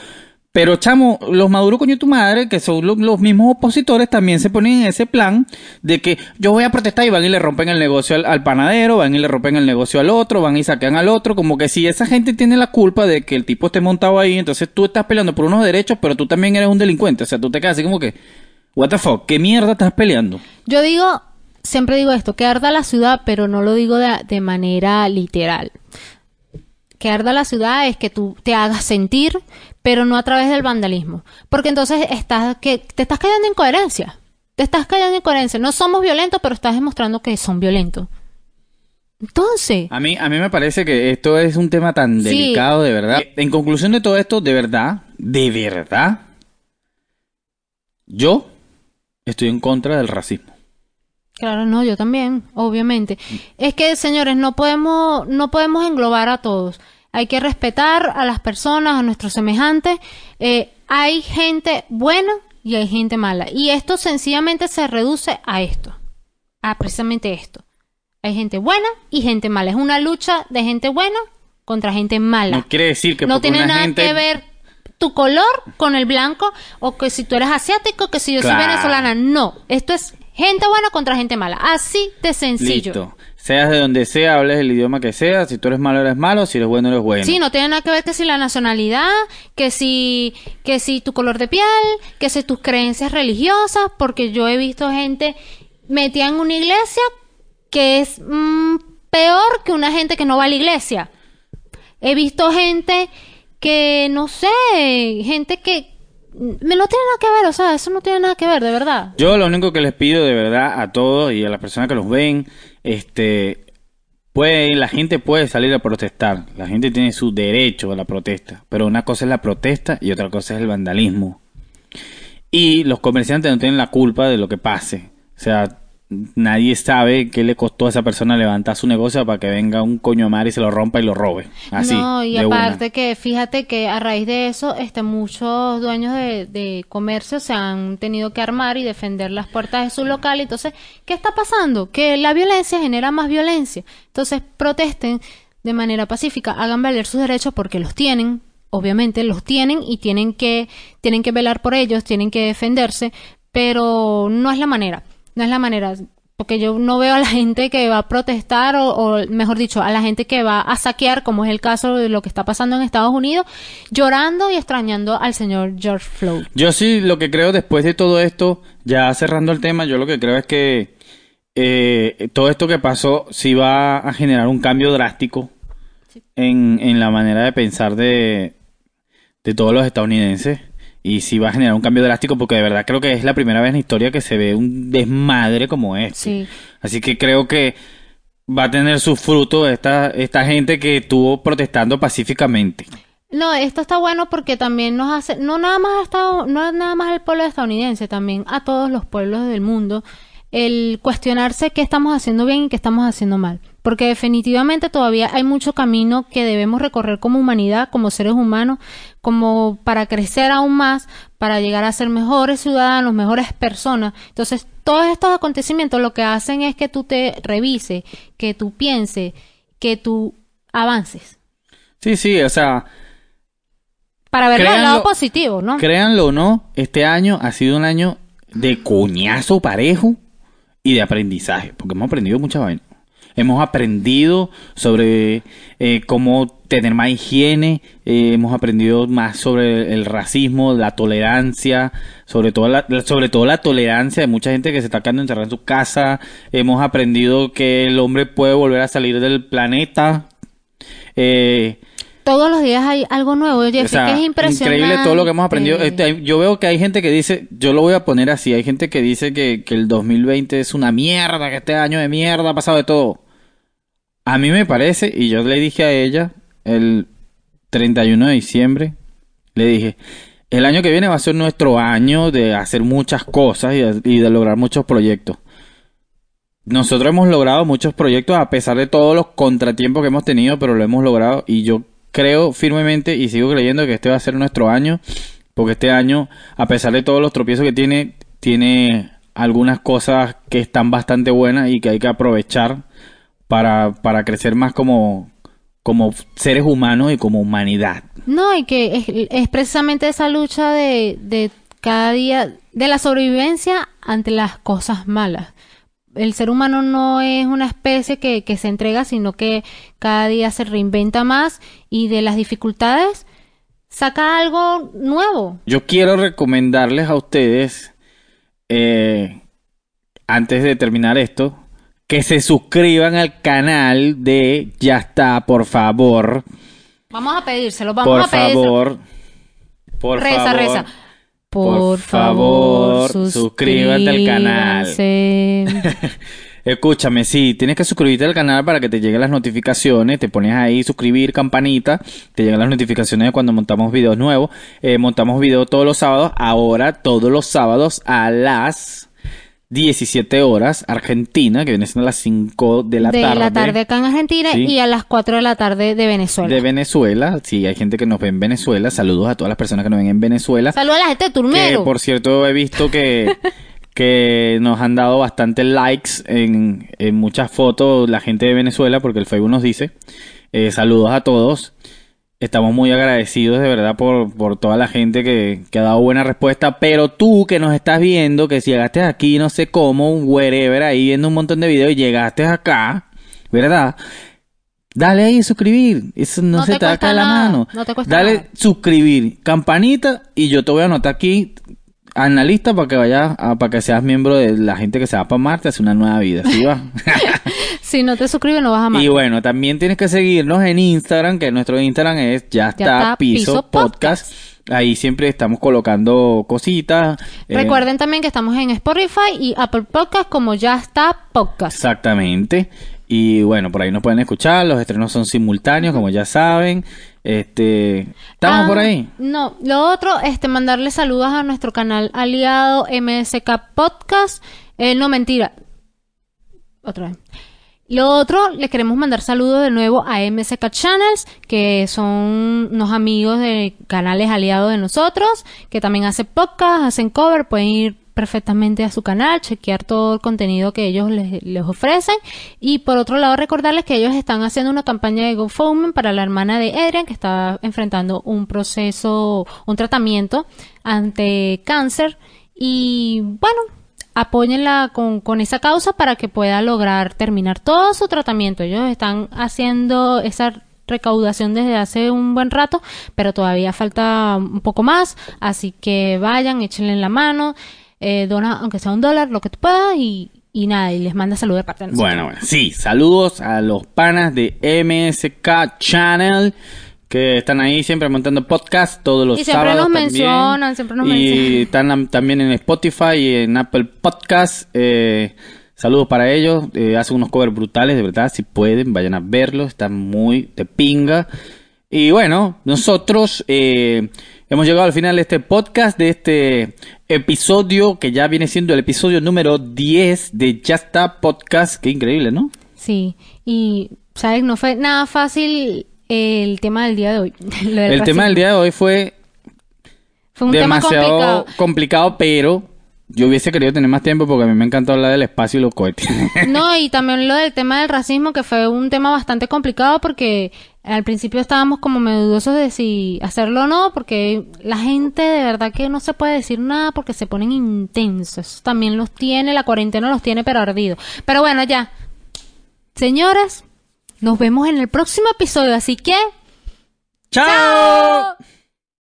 Pero, chamo, los Maduro, coño tu madre, que son lo- los mismos opositores, también se ponen en ese plan de que yo voy a protestar y van y le rompen el negocio al, panadero, van y le rompen el negocio al otro, van y saquean al otro. Como que si esa gente tiene la culpa de que el tipo esté montado ahí, entonces tú estás peleando por unos derechos, pero tú también eres un delincuente. O sea, tú te quedas así como que, what the fuck, ¿qué mierda estás peleando? Yo digo, siempre digo esto, que arda la ciudad, pero no lo digo de, de manera literal. Que arda la ciudad es que tú te hagas sentir, pero no a través del vandalismo. Porque entonces estás, que, te estás cayendo en coherencia. Te estás cayendo en coherencia. No somos violentos, pero estás demostrando que son violentos. Entonces, A mí, a mí me parece que esto es un tema tan Sí. delicado, de verdad. En conclusión de todo esto, de verdad, de verdad, yo estoy en contra del racismo. Claro, no, yo también, obviamente. Es que, señores, no podemos, no podemos englobar a todos. Hay que respetar a las personas, a nuestros semejantes. Eh, hay gente buena y hay gente mala. Y esto sencillamente se reduce a esto. A precisamente esto. Hay gente buena y gente mala. Es una lucha de gente buena contra gente mala. No quiere decir que no tiene nada gente... que ver tu color con el blanco o que si tú eres asiático, que si yo Claro. soy venezolana. No, esto es gente buena contra gente mala. Así de sencillo. Listo. Seas de donde sea, hables el idioma que sea. Si tú eres malo, eres malo. Si eres bueno, eres bueno. Sí, no tiene nada que ver que si la nacionalidad, que si, que si tu color de piel, que si tus creencias religiosas, porque yo he visto gente metida en una iglesia que es mm, peor que una gente que no va a la iglesia. He visto gente que, no sé, gente que no tiene nada que ver, o sea, eso no tiene nada que ver, de verdad. Yo lo único que les pido de verdad a todos y a las personas que los ven, este, puede, la gente puede salir a protestar, la gente tiene su derecho a la protesta, pero una cosa es la protesta y otra cosa es el vandalismo. Y los comerciantes no tienen la culpa de lo que pase. O sea, nadie sabe qué le costó a esa persona levantar su negocio para que venga un coño mar y se lo rompa y lo robe. Así. No, y de una. aparte que fíjate que a raíz de eso, este, muchos dueños de, de comercio se han tenido que armar y defender las puertas de su local. Entonces, ¿qué está pasando? Que la violencia genera más violencia. Entonces, protesten de manera pacífica, hagan valer sus derechos porque los tienen, obviamente los tienen y tienen que, tienen que velar por ellos, tienen que defenderse, pero no es la manera, no es la manera, porque yo no veo a la gente que va a protestar o, o, mejor dicho, a la gente que va a saquear, como es el caso de lo que está pasando en Estados Unidos, llorando y extrañando al señor George Floyd. Yo sí, lo que creo después de todo esto, ya cerrando el tema, yo lo que creo es que eh, todo esto que pasó sí va a generar un cambio drástico en, en la manera de pensar de, de todos los estadounidenses. Y sí va a generar un cambio drástico porque de verdad creo que es la primera vez en la historia que se ve un desmadre como este. Sí. Así que creo que va a tener su fruto esta, esta gente que estuvo protestando pacíficamente. No, esto está bueno porque también nos hace, no nada más a Estado- no nada más al pueblo estadounidense, también a todos los pueblos del mundo, el cuestionarse qué estamos haciendo bien y qué estamos haciendo mal. Porque definitivamente todavía hay mucho camino que debemos recorrer como humanidad, como seres humanos, como para crecer aún más, para llegar a ser mejores ciudadanos, mejores personas. Entonces, todos estos acontecimientos lo que hacen es que tú te revises, que tú pienses, que tú avances. Sí, sí, o sea, Para del Créanlo- lado positivo, ¿no? créanlo o no, este año ha sido un año de coñazo parejo y de aprendizaje, porque hemos aprendido mucha vaina. Hemos aprendido sobre eh, cómo tener más higiene, eh, hemos aprendido más sobre el racismo, la tolerancia, sobre todo la, sobre todo la tolerancia de mucha gente que se está quedando encerrada en su casa. Hemos aprendido que el hombre puede volver a salir del planeta. Eh, Todos los días hay algo nuevo, Jeffrey, o sea, que es impresionante. increíble todo lo que hemos aprendido. Este, yo veo que hay gente que dice, yo lo voy a poner así, hay gente que dice que, que el 2020 es una mierda, que este año de mierda ha pasado de todo. A mí me parece, y yo le dije a ella el 31 de diciembre, le dije, el año que viene va a ser nuestro año de hacer muchas cosas y de, y de lograr muchos proyectos. Nosotros hemos logrado muchos proyectos a pesar de todos los contratiempos que hemos tenido, pero lo hemos logrado y yo creo firmemente y sigo creyendo que este va a ser nuestro año, porque este año, a pesar de todos los tropiezos que tiene, tiene algunas cosas que están bastante buenas y que hay que aprovechar para, para crecer más como, como seres humanos y como humanidad. No, y que es, es precisamente esa lucha de, de cada día, de la sobrevivencia ante las cosas malas. El ser humano no es una especie que, que se entrega, sino que cada día se reinventa más y de las dificultades saca algo nuevo. Yo quiero recomendarles a ustedes, eh, antes de terminar esto, que se suscriban al canal de Ya está, por favor. Vamos a pedírselo, vamos por a pedírselo. favor. Por reza, favor. reza. Por Por, favor, favor, suscríbete al canal. Escúchame, sí, tienes que suscribirte al canal para que te lleguen las notificaciones. Te pones ahí, suscribir, campanita. Te llegan las notificaciones de cuando montamos videos nuevos. Eh, montamos videos todos los sábados. Ahora, todos los sábados a las 17 horas, Argentina, que viene siendo las 5 de la de tarde. la tarde acá en Argentina Sí. y a las 4 de la tarde de Venezuela. De Venezuela, sí, hay gente que nos ve en Venezuela. Saludos a todas las personas que nos ven en Venezuela. Saludos a la gente de Que Turmero. por cierto he visto que, que nos han dado bastantes likes en, en muchas fotos la gente de Venezuela, porque el Facebook nos dice. Eh, saludos a todos. Estamos muy agradecidos de verdad por, por toda la gente que, que ha dado buena respuesta. Pero tú que nos estás viendo, que si llegaste aquí, no sé cómo, un wherever ahí viendo un montón de videos y llegaste acá, ¿verdad? Dale ahí suscribir. Eso no, No se te te va a cuesta caer la mano. no te cuesta Dale nada. suscribir, campanita y yo te voy a anotar aquí en la lista para que vayas, para que seas miembro de la gente que se va para Marte, hace una nueva vida, ¿sí va? si no te suscribes no vas a amar. Y bueno, también tienes que seguirnos en Instagram, que nuestro Instagram es ya está, está piso, Piso podcast. Ahí siempre estamos colocando cositas. eh, Recuerden también que estamos en Spotify y Apple Podcast como ya está podcast. Exactamente. Y bueno, por ahí nos pueden escuchar. Los estrenos son simultáneos, como ya saben. Este, estamos Ah, por ahí. No, lo otro, este, mandarle saludos a nuestro canal aliado MSK Podcast. Eh, no, mentira. Otra vez. Lo otro, le queremos mandar saludos de nuevo a MSK Channels, que son unos amigos de canales aliados de nosotros, que también hacen podcast, hacen cover, pueden ir perfectamente a su canal, chequear todo el contenido que ellos les, les ofrecen. Y por otro lado, recordarles que ellos están haciendo una campaña de GoFundMe para la hermana de Adrian, que está enfrentando un proceso, un tratamiento ante cáncer. Y bueno, apóyenla con, con esa causa para que pueda lograr terminar todo su tratamiento. Ellos están haciendo esa recaudación desde hace un buen rato, pero todavía falta un poco más, así que vayan, échenle la mano, eh, dona aunque sea un dólar, lo que tú puedas y, y nada, y les manda saludos de parte de nosotros. Bueno, bueno, sí, saludos a los panas de MSK Channel que están ahí siempre montando podcast todos los Y siempre sábados nos también. mencionan, siempre nos y mencionan. están am- también en Spotify y en Apple Podcast. Eh, saludos para ellos. Eh, hacen unos covers brutales, de verdad. Si pueden, vayan a verlos. Están muy de pinga. Y bueno, nosotros eh, hemos llegado al final de este podcast, de este episodio que ya viene siendo el episodio número 10 de Ya está Podcast. Qué increíble, ¿no? Sí, y, ¿sabes? No fue nada fácil el tema del día de hoy. El tema del día de hoy fue Fue un tema demasiado complicado. complicado, pero yo hubiese querido tener más tiempo porque a mí me encanta hablar del espacio y los cohetes. No, y también lo del tema del racismo, que fue un tema bastante complicado porque al principio estábamos como medio dudosos de si hacerlo o no, porque la gente de verdad que no se puede decir nada porque se ponen intensos. También los tiene, la cuarentena los tiene pero ardidos. Pero bueno, ya. Señoras, nos vemos en el próximo episodio, así que... ¡Chao! ¡Chao!